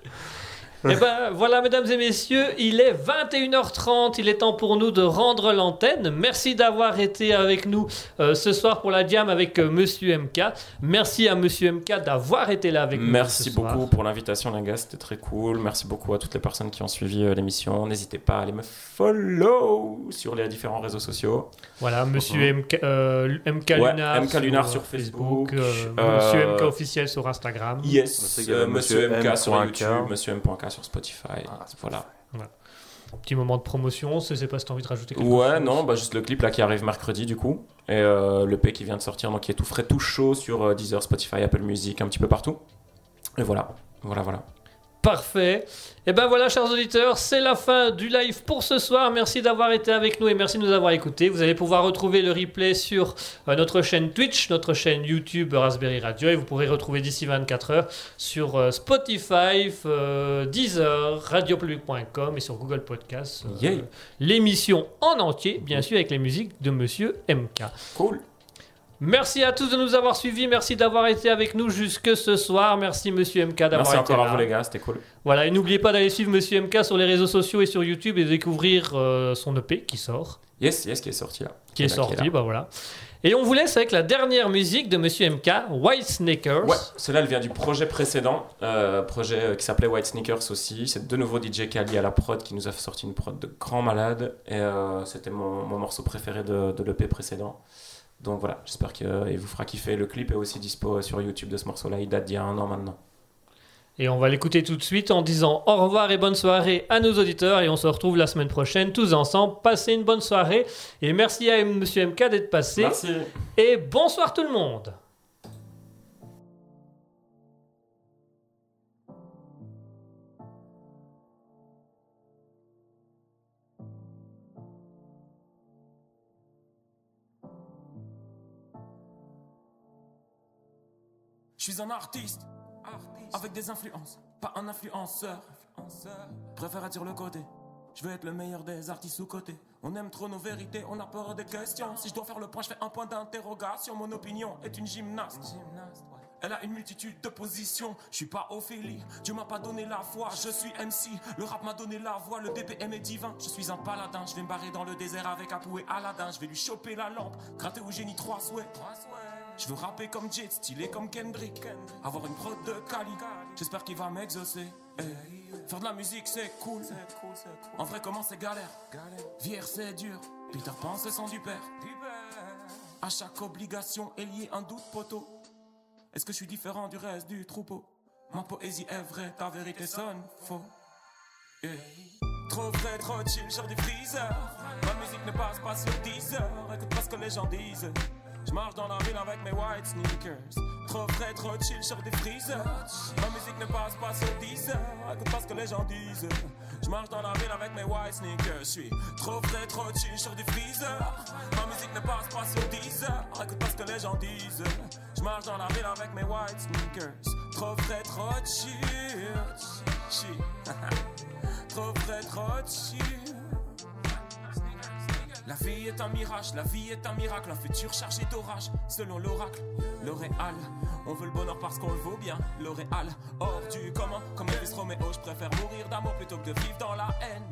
Eh ben voilà, mesdames et messieurs, il est 21h30. Il est temps pour nous de rendre l'antenne. Merci d'avoir été avec nous euh, ce soir pour la jam avec euh, Monsieur MK. Merci à Monsieur MK d'avoir été là avec nous. Merci ce soir. beaucoup pour l'invitation, les gars. C'était très cool. Merci beaucoup à toutes les personnes qui ont suivi euh, l'émission. N'hésitez pas à aller me follow sur les différents réseaux sociaux. Voilà, Monsieur MK, euh, MK Ouais, Lunar, MK Lunar sur Facebook, euh, euh, Monsieur MK officiel sur Instagram. Yes, euh, Monsieur Monsieur MK sur M.K. YouTube, Monsieur M.K sur Spotify. Ah, c'est voilà. Petit moment de promotion, je sais pas si tu as envie de rajouter quelque Ouais, chose. non, bah juste le clip là qui arrive mercredi du coup. Et euh, le P qui vient de sortir, donc qui est tout frais, tout chaud sur euh, Deezer, Spotify, Apple Music, un petit peu partout. Et voilà, voilà, voilà. Parfait. Et ben voilà, chers auditeurs, c'est la fin du live pour ce soir. Merci d'avoir été avec nous et merci de nous avoir écoutés. Vous allez pouvoir retrouver le replay sur euh, notre chaîne Twitch, notre chaîne YouTube Raspberry Radio et vous pourrez retrouver d'ici 24 heures sur euh, Spotify, euh, Deezer, radiopublic.com et sur Google Podcasts. euh, Yeah. L'émission en entier, bien sûr, avec les musiques de Monsieur MK. Cool. Merci à tous de nous avoir suivis. Merci d'avoir été avec nous jusque ce soir. Merci Monsieur MK d'avoir Merci été encore là. à vous les gars, c'était cool. Voilà, et n'oubliez pas d'aller suivre Monsieur MK sur les réseaux sociaux et sur YouTube et de découvrir euh, son EP qui sort, Yes, yes, qui est sorti là. qui est Là, sorti, bah voilà. Et on vous laisse avec la dernière musique de Monsieur MK, White Sneakers. Ouais, celle-là, elle vient du projet précédent, euh, projet euh, qui s'appelait White Sneakers aussi. C'est de nouveau DJ Kali à la prod qui nous a sorti une prod de grand malade. Et euh, c'était mon, mon morceau préféré de, de l'EP précédent. Donc voilà, j'espère qu'il vous fera kiffer. Le clip est aussi dispo sur YouTube de ce morceau-là. Il date d'il y a un an maintenant. Et on va l'écouter tout de suite en disant au revoir et bonne soirée à nos auditeurs et on se retrouve la semaine prochaine tous ensemble. Passez une bonne soirée et merci à Monsieur MK d'être passé. Merci. Et bonsoir tout le monde. Je suis un artiste, avec des influences, pas un influenceur. Préfère dire le côté. Je veux être le meilleur des artistes sous-côté. On aime trop nos vérités, on a peur des questions. Si je dois faire le point, je fais un point d'interrogation. Mon opinion est une gymnaste. Elle a une multitude de positions. Je suis pas Ophélie, Dieu m'a pas donné la foi. Je suis MC, le rap m'a donné la voix. Le BPM est divin. Je suis un paladin. Je vais me barrer dans le désert avec Apu et Aladdin. Je vais lui choper la lampe, gratter au génie trois souhaits. Je veux rapper comme Jet, stylé comme Kendrick. Avoir une prod de Cali. J'espère qu'il va m'exaucer. Eh, Faire de la musique, c'est cool. En vrai, comment c'est galère? Vierre, c'est dur. Peter Pan, c'est sans du père. À chaque obligation est lié un doute poteau. Est-ce que je suis différent du reste du troupeau? Ma poésie est vraie, ta vérité sonne faux. Yeah. Trop vrai, trop chill, genre du freezer. Ma musique ne passe pas sur 10 heures. Écoute pas ce que les gens disent. Je marche dans la ville avec mes white sneakers. Trop frais, trop chill, sur des freezer. Ma musique ne passe pas sur 10 heures. Écoute pas ce que les gens disent. Je marche dans la ville avec mes white sneakers. Je suis trop frais, trop chill, sur des freezer. Ma musique ne passe pas sur 10 heures. Écoute pas ce que les gens disent. Je marche dans la ville avec mes white sneakers. Trop frais, trop. Chill. trop frais, trop chill. La vie est un mirage, la vie est un miracle, un futur chargé d'orage, selon l'oracle. L'Oréal, on veut le bonheur parce qu'on le vaut bien. L'Oréal, hors du commun, comme Elvis Roméo, je préfère mourir d'amour plutôt que de vivre dans la haine.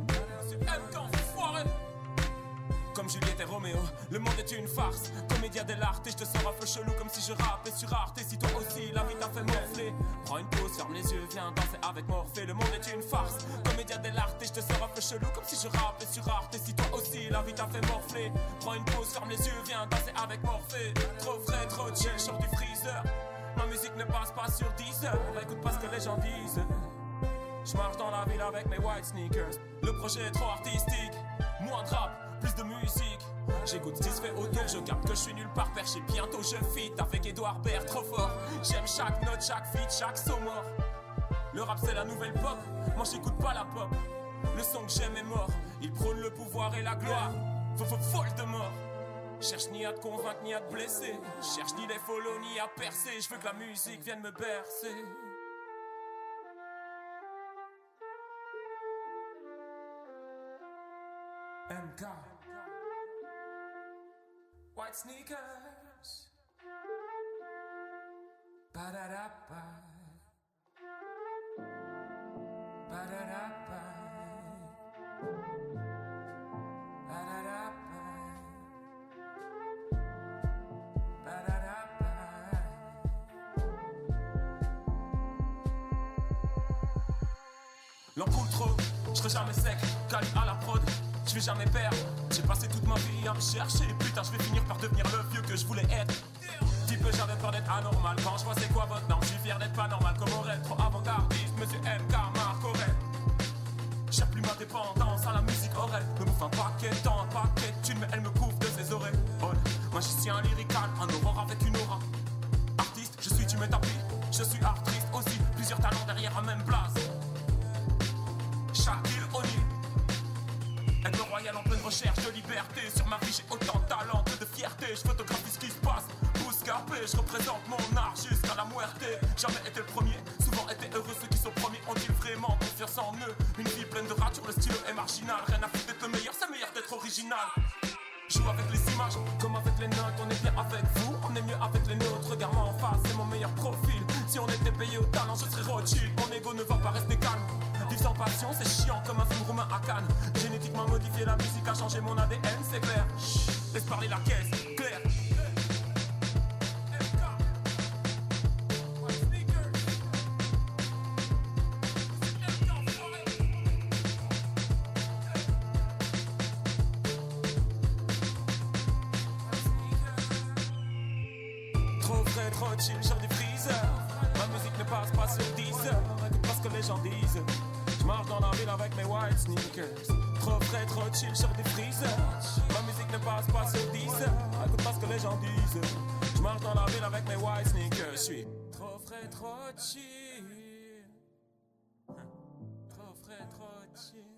Comme Juliette et Roméo, le monde est une farce. Comédia dell'arte, et je te sors un peu chelou comme si je rappais sur Arte. Et si toi aussi la vie t'a fait morfler, prends une pause, ferme les yeux, viens danser avec Morphée. Le monde est une farce. Comédia dell'arte, et je te sors un peu chelou comme si je rappais sur Arte. Et si toi aussi la vie t'a fait morfler, prends une pause, ferme les yeux, viens danser avec Morphée. Trop frais, trop chill, sur du freezer. Ma musique ne passe pas sur 10 heures. Écoute pas ce que les gens disent. Je marche dans la ville avec mes white sneakers. Le projet est trop artistique. Moins de rap, plus de musique. J'écoute ce qui se fait je garde que je suis nulle part perché. Bientôt je fit avec Edouard Baird, trop fort. J'aime chaque note, chaque feat, chaque saut mort. Le rap c'est la nouvelle pop, moi j'écoute pas la pop. Le son que j'aime est mort, il prône le pouvoir et la gloire. Faut folle de mort. Cherche ni à te convaincre ni à te blesser. Cherche ni les follow ni à percer. Je veux que la musique vienne me bercer. MK White sneakers. Ba-da-da-ba. Je jamais sec, calé à la prod, je vais jamais perdre. J'ai passé toute ma vie à me chercher, putain, je vais finir par devenir le vieux que je voulais être. Petit peu j'avais peur d'être anormal, quand je vois c'est quoi votre nom, je suis fier d'être pas normal comme Aurel, trop avant-gardiste, monsieur MK, Marc Aurel. J'ai plus ma dépendance à la musique Aurel, me bouffe un paquet temps, un paquet thunes, mais elle me couvre de ses oreilles. Oh, magicien lyrical, un aurore avec une aura. Artiste, je suis, tu me je suis artiste aussi, plusieurs talents derrière un même place. Recherche de liberté. Sur ma vie, j'ai autant de talent que de fierté. Je photographie ce qui se passe. Pousse capé, je représente mon art jusqu'à la muerte. Jamais été le premier, souvent été heureux. Ceux qui sont premiers ont-ils vraiment confiance en eux? Une vie pleine de ratures, le stylo est marginal. Rien à foutre d'être le meilleur, c'est meilleur d'être original. Joue avec les images, comme avec les notes, on est bien avec vous, on est mieux avec les nôtres. Regarde-moi en face, c'est mon meilleur profil. Si on était payé au talent, je serais Rothschild. Mon ego ne va pas rester calme. Sans passion, c'est chiant comme un film roumain à Cannes. Génétiquement modifié, la musique a changé mon ADN, c'est clair. Chut, laisse parler la caisse, clair. sneakers. Trop frais, trop chill sur des freezers. Ma musique ne passe pas sur 10. Écoute pas ce que les gens disent. Je marche dans la ville avec mes white sneakers. Je suis trop frais, trop chill. Trop frais, trop chill.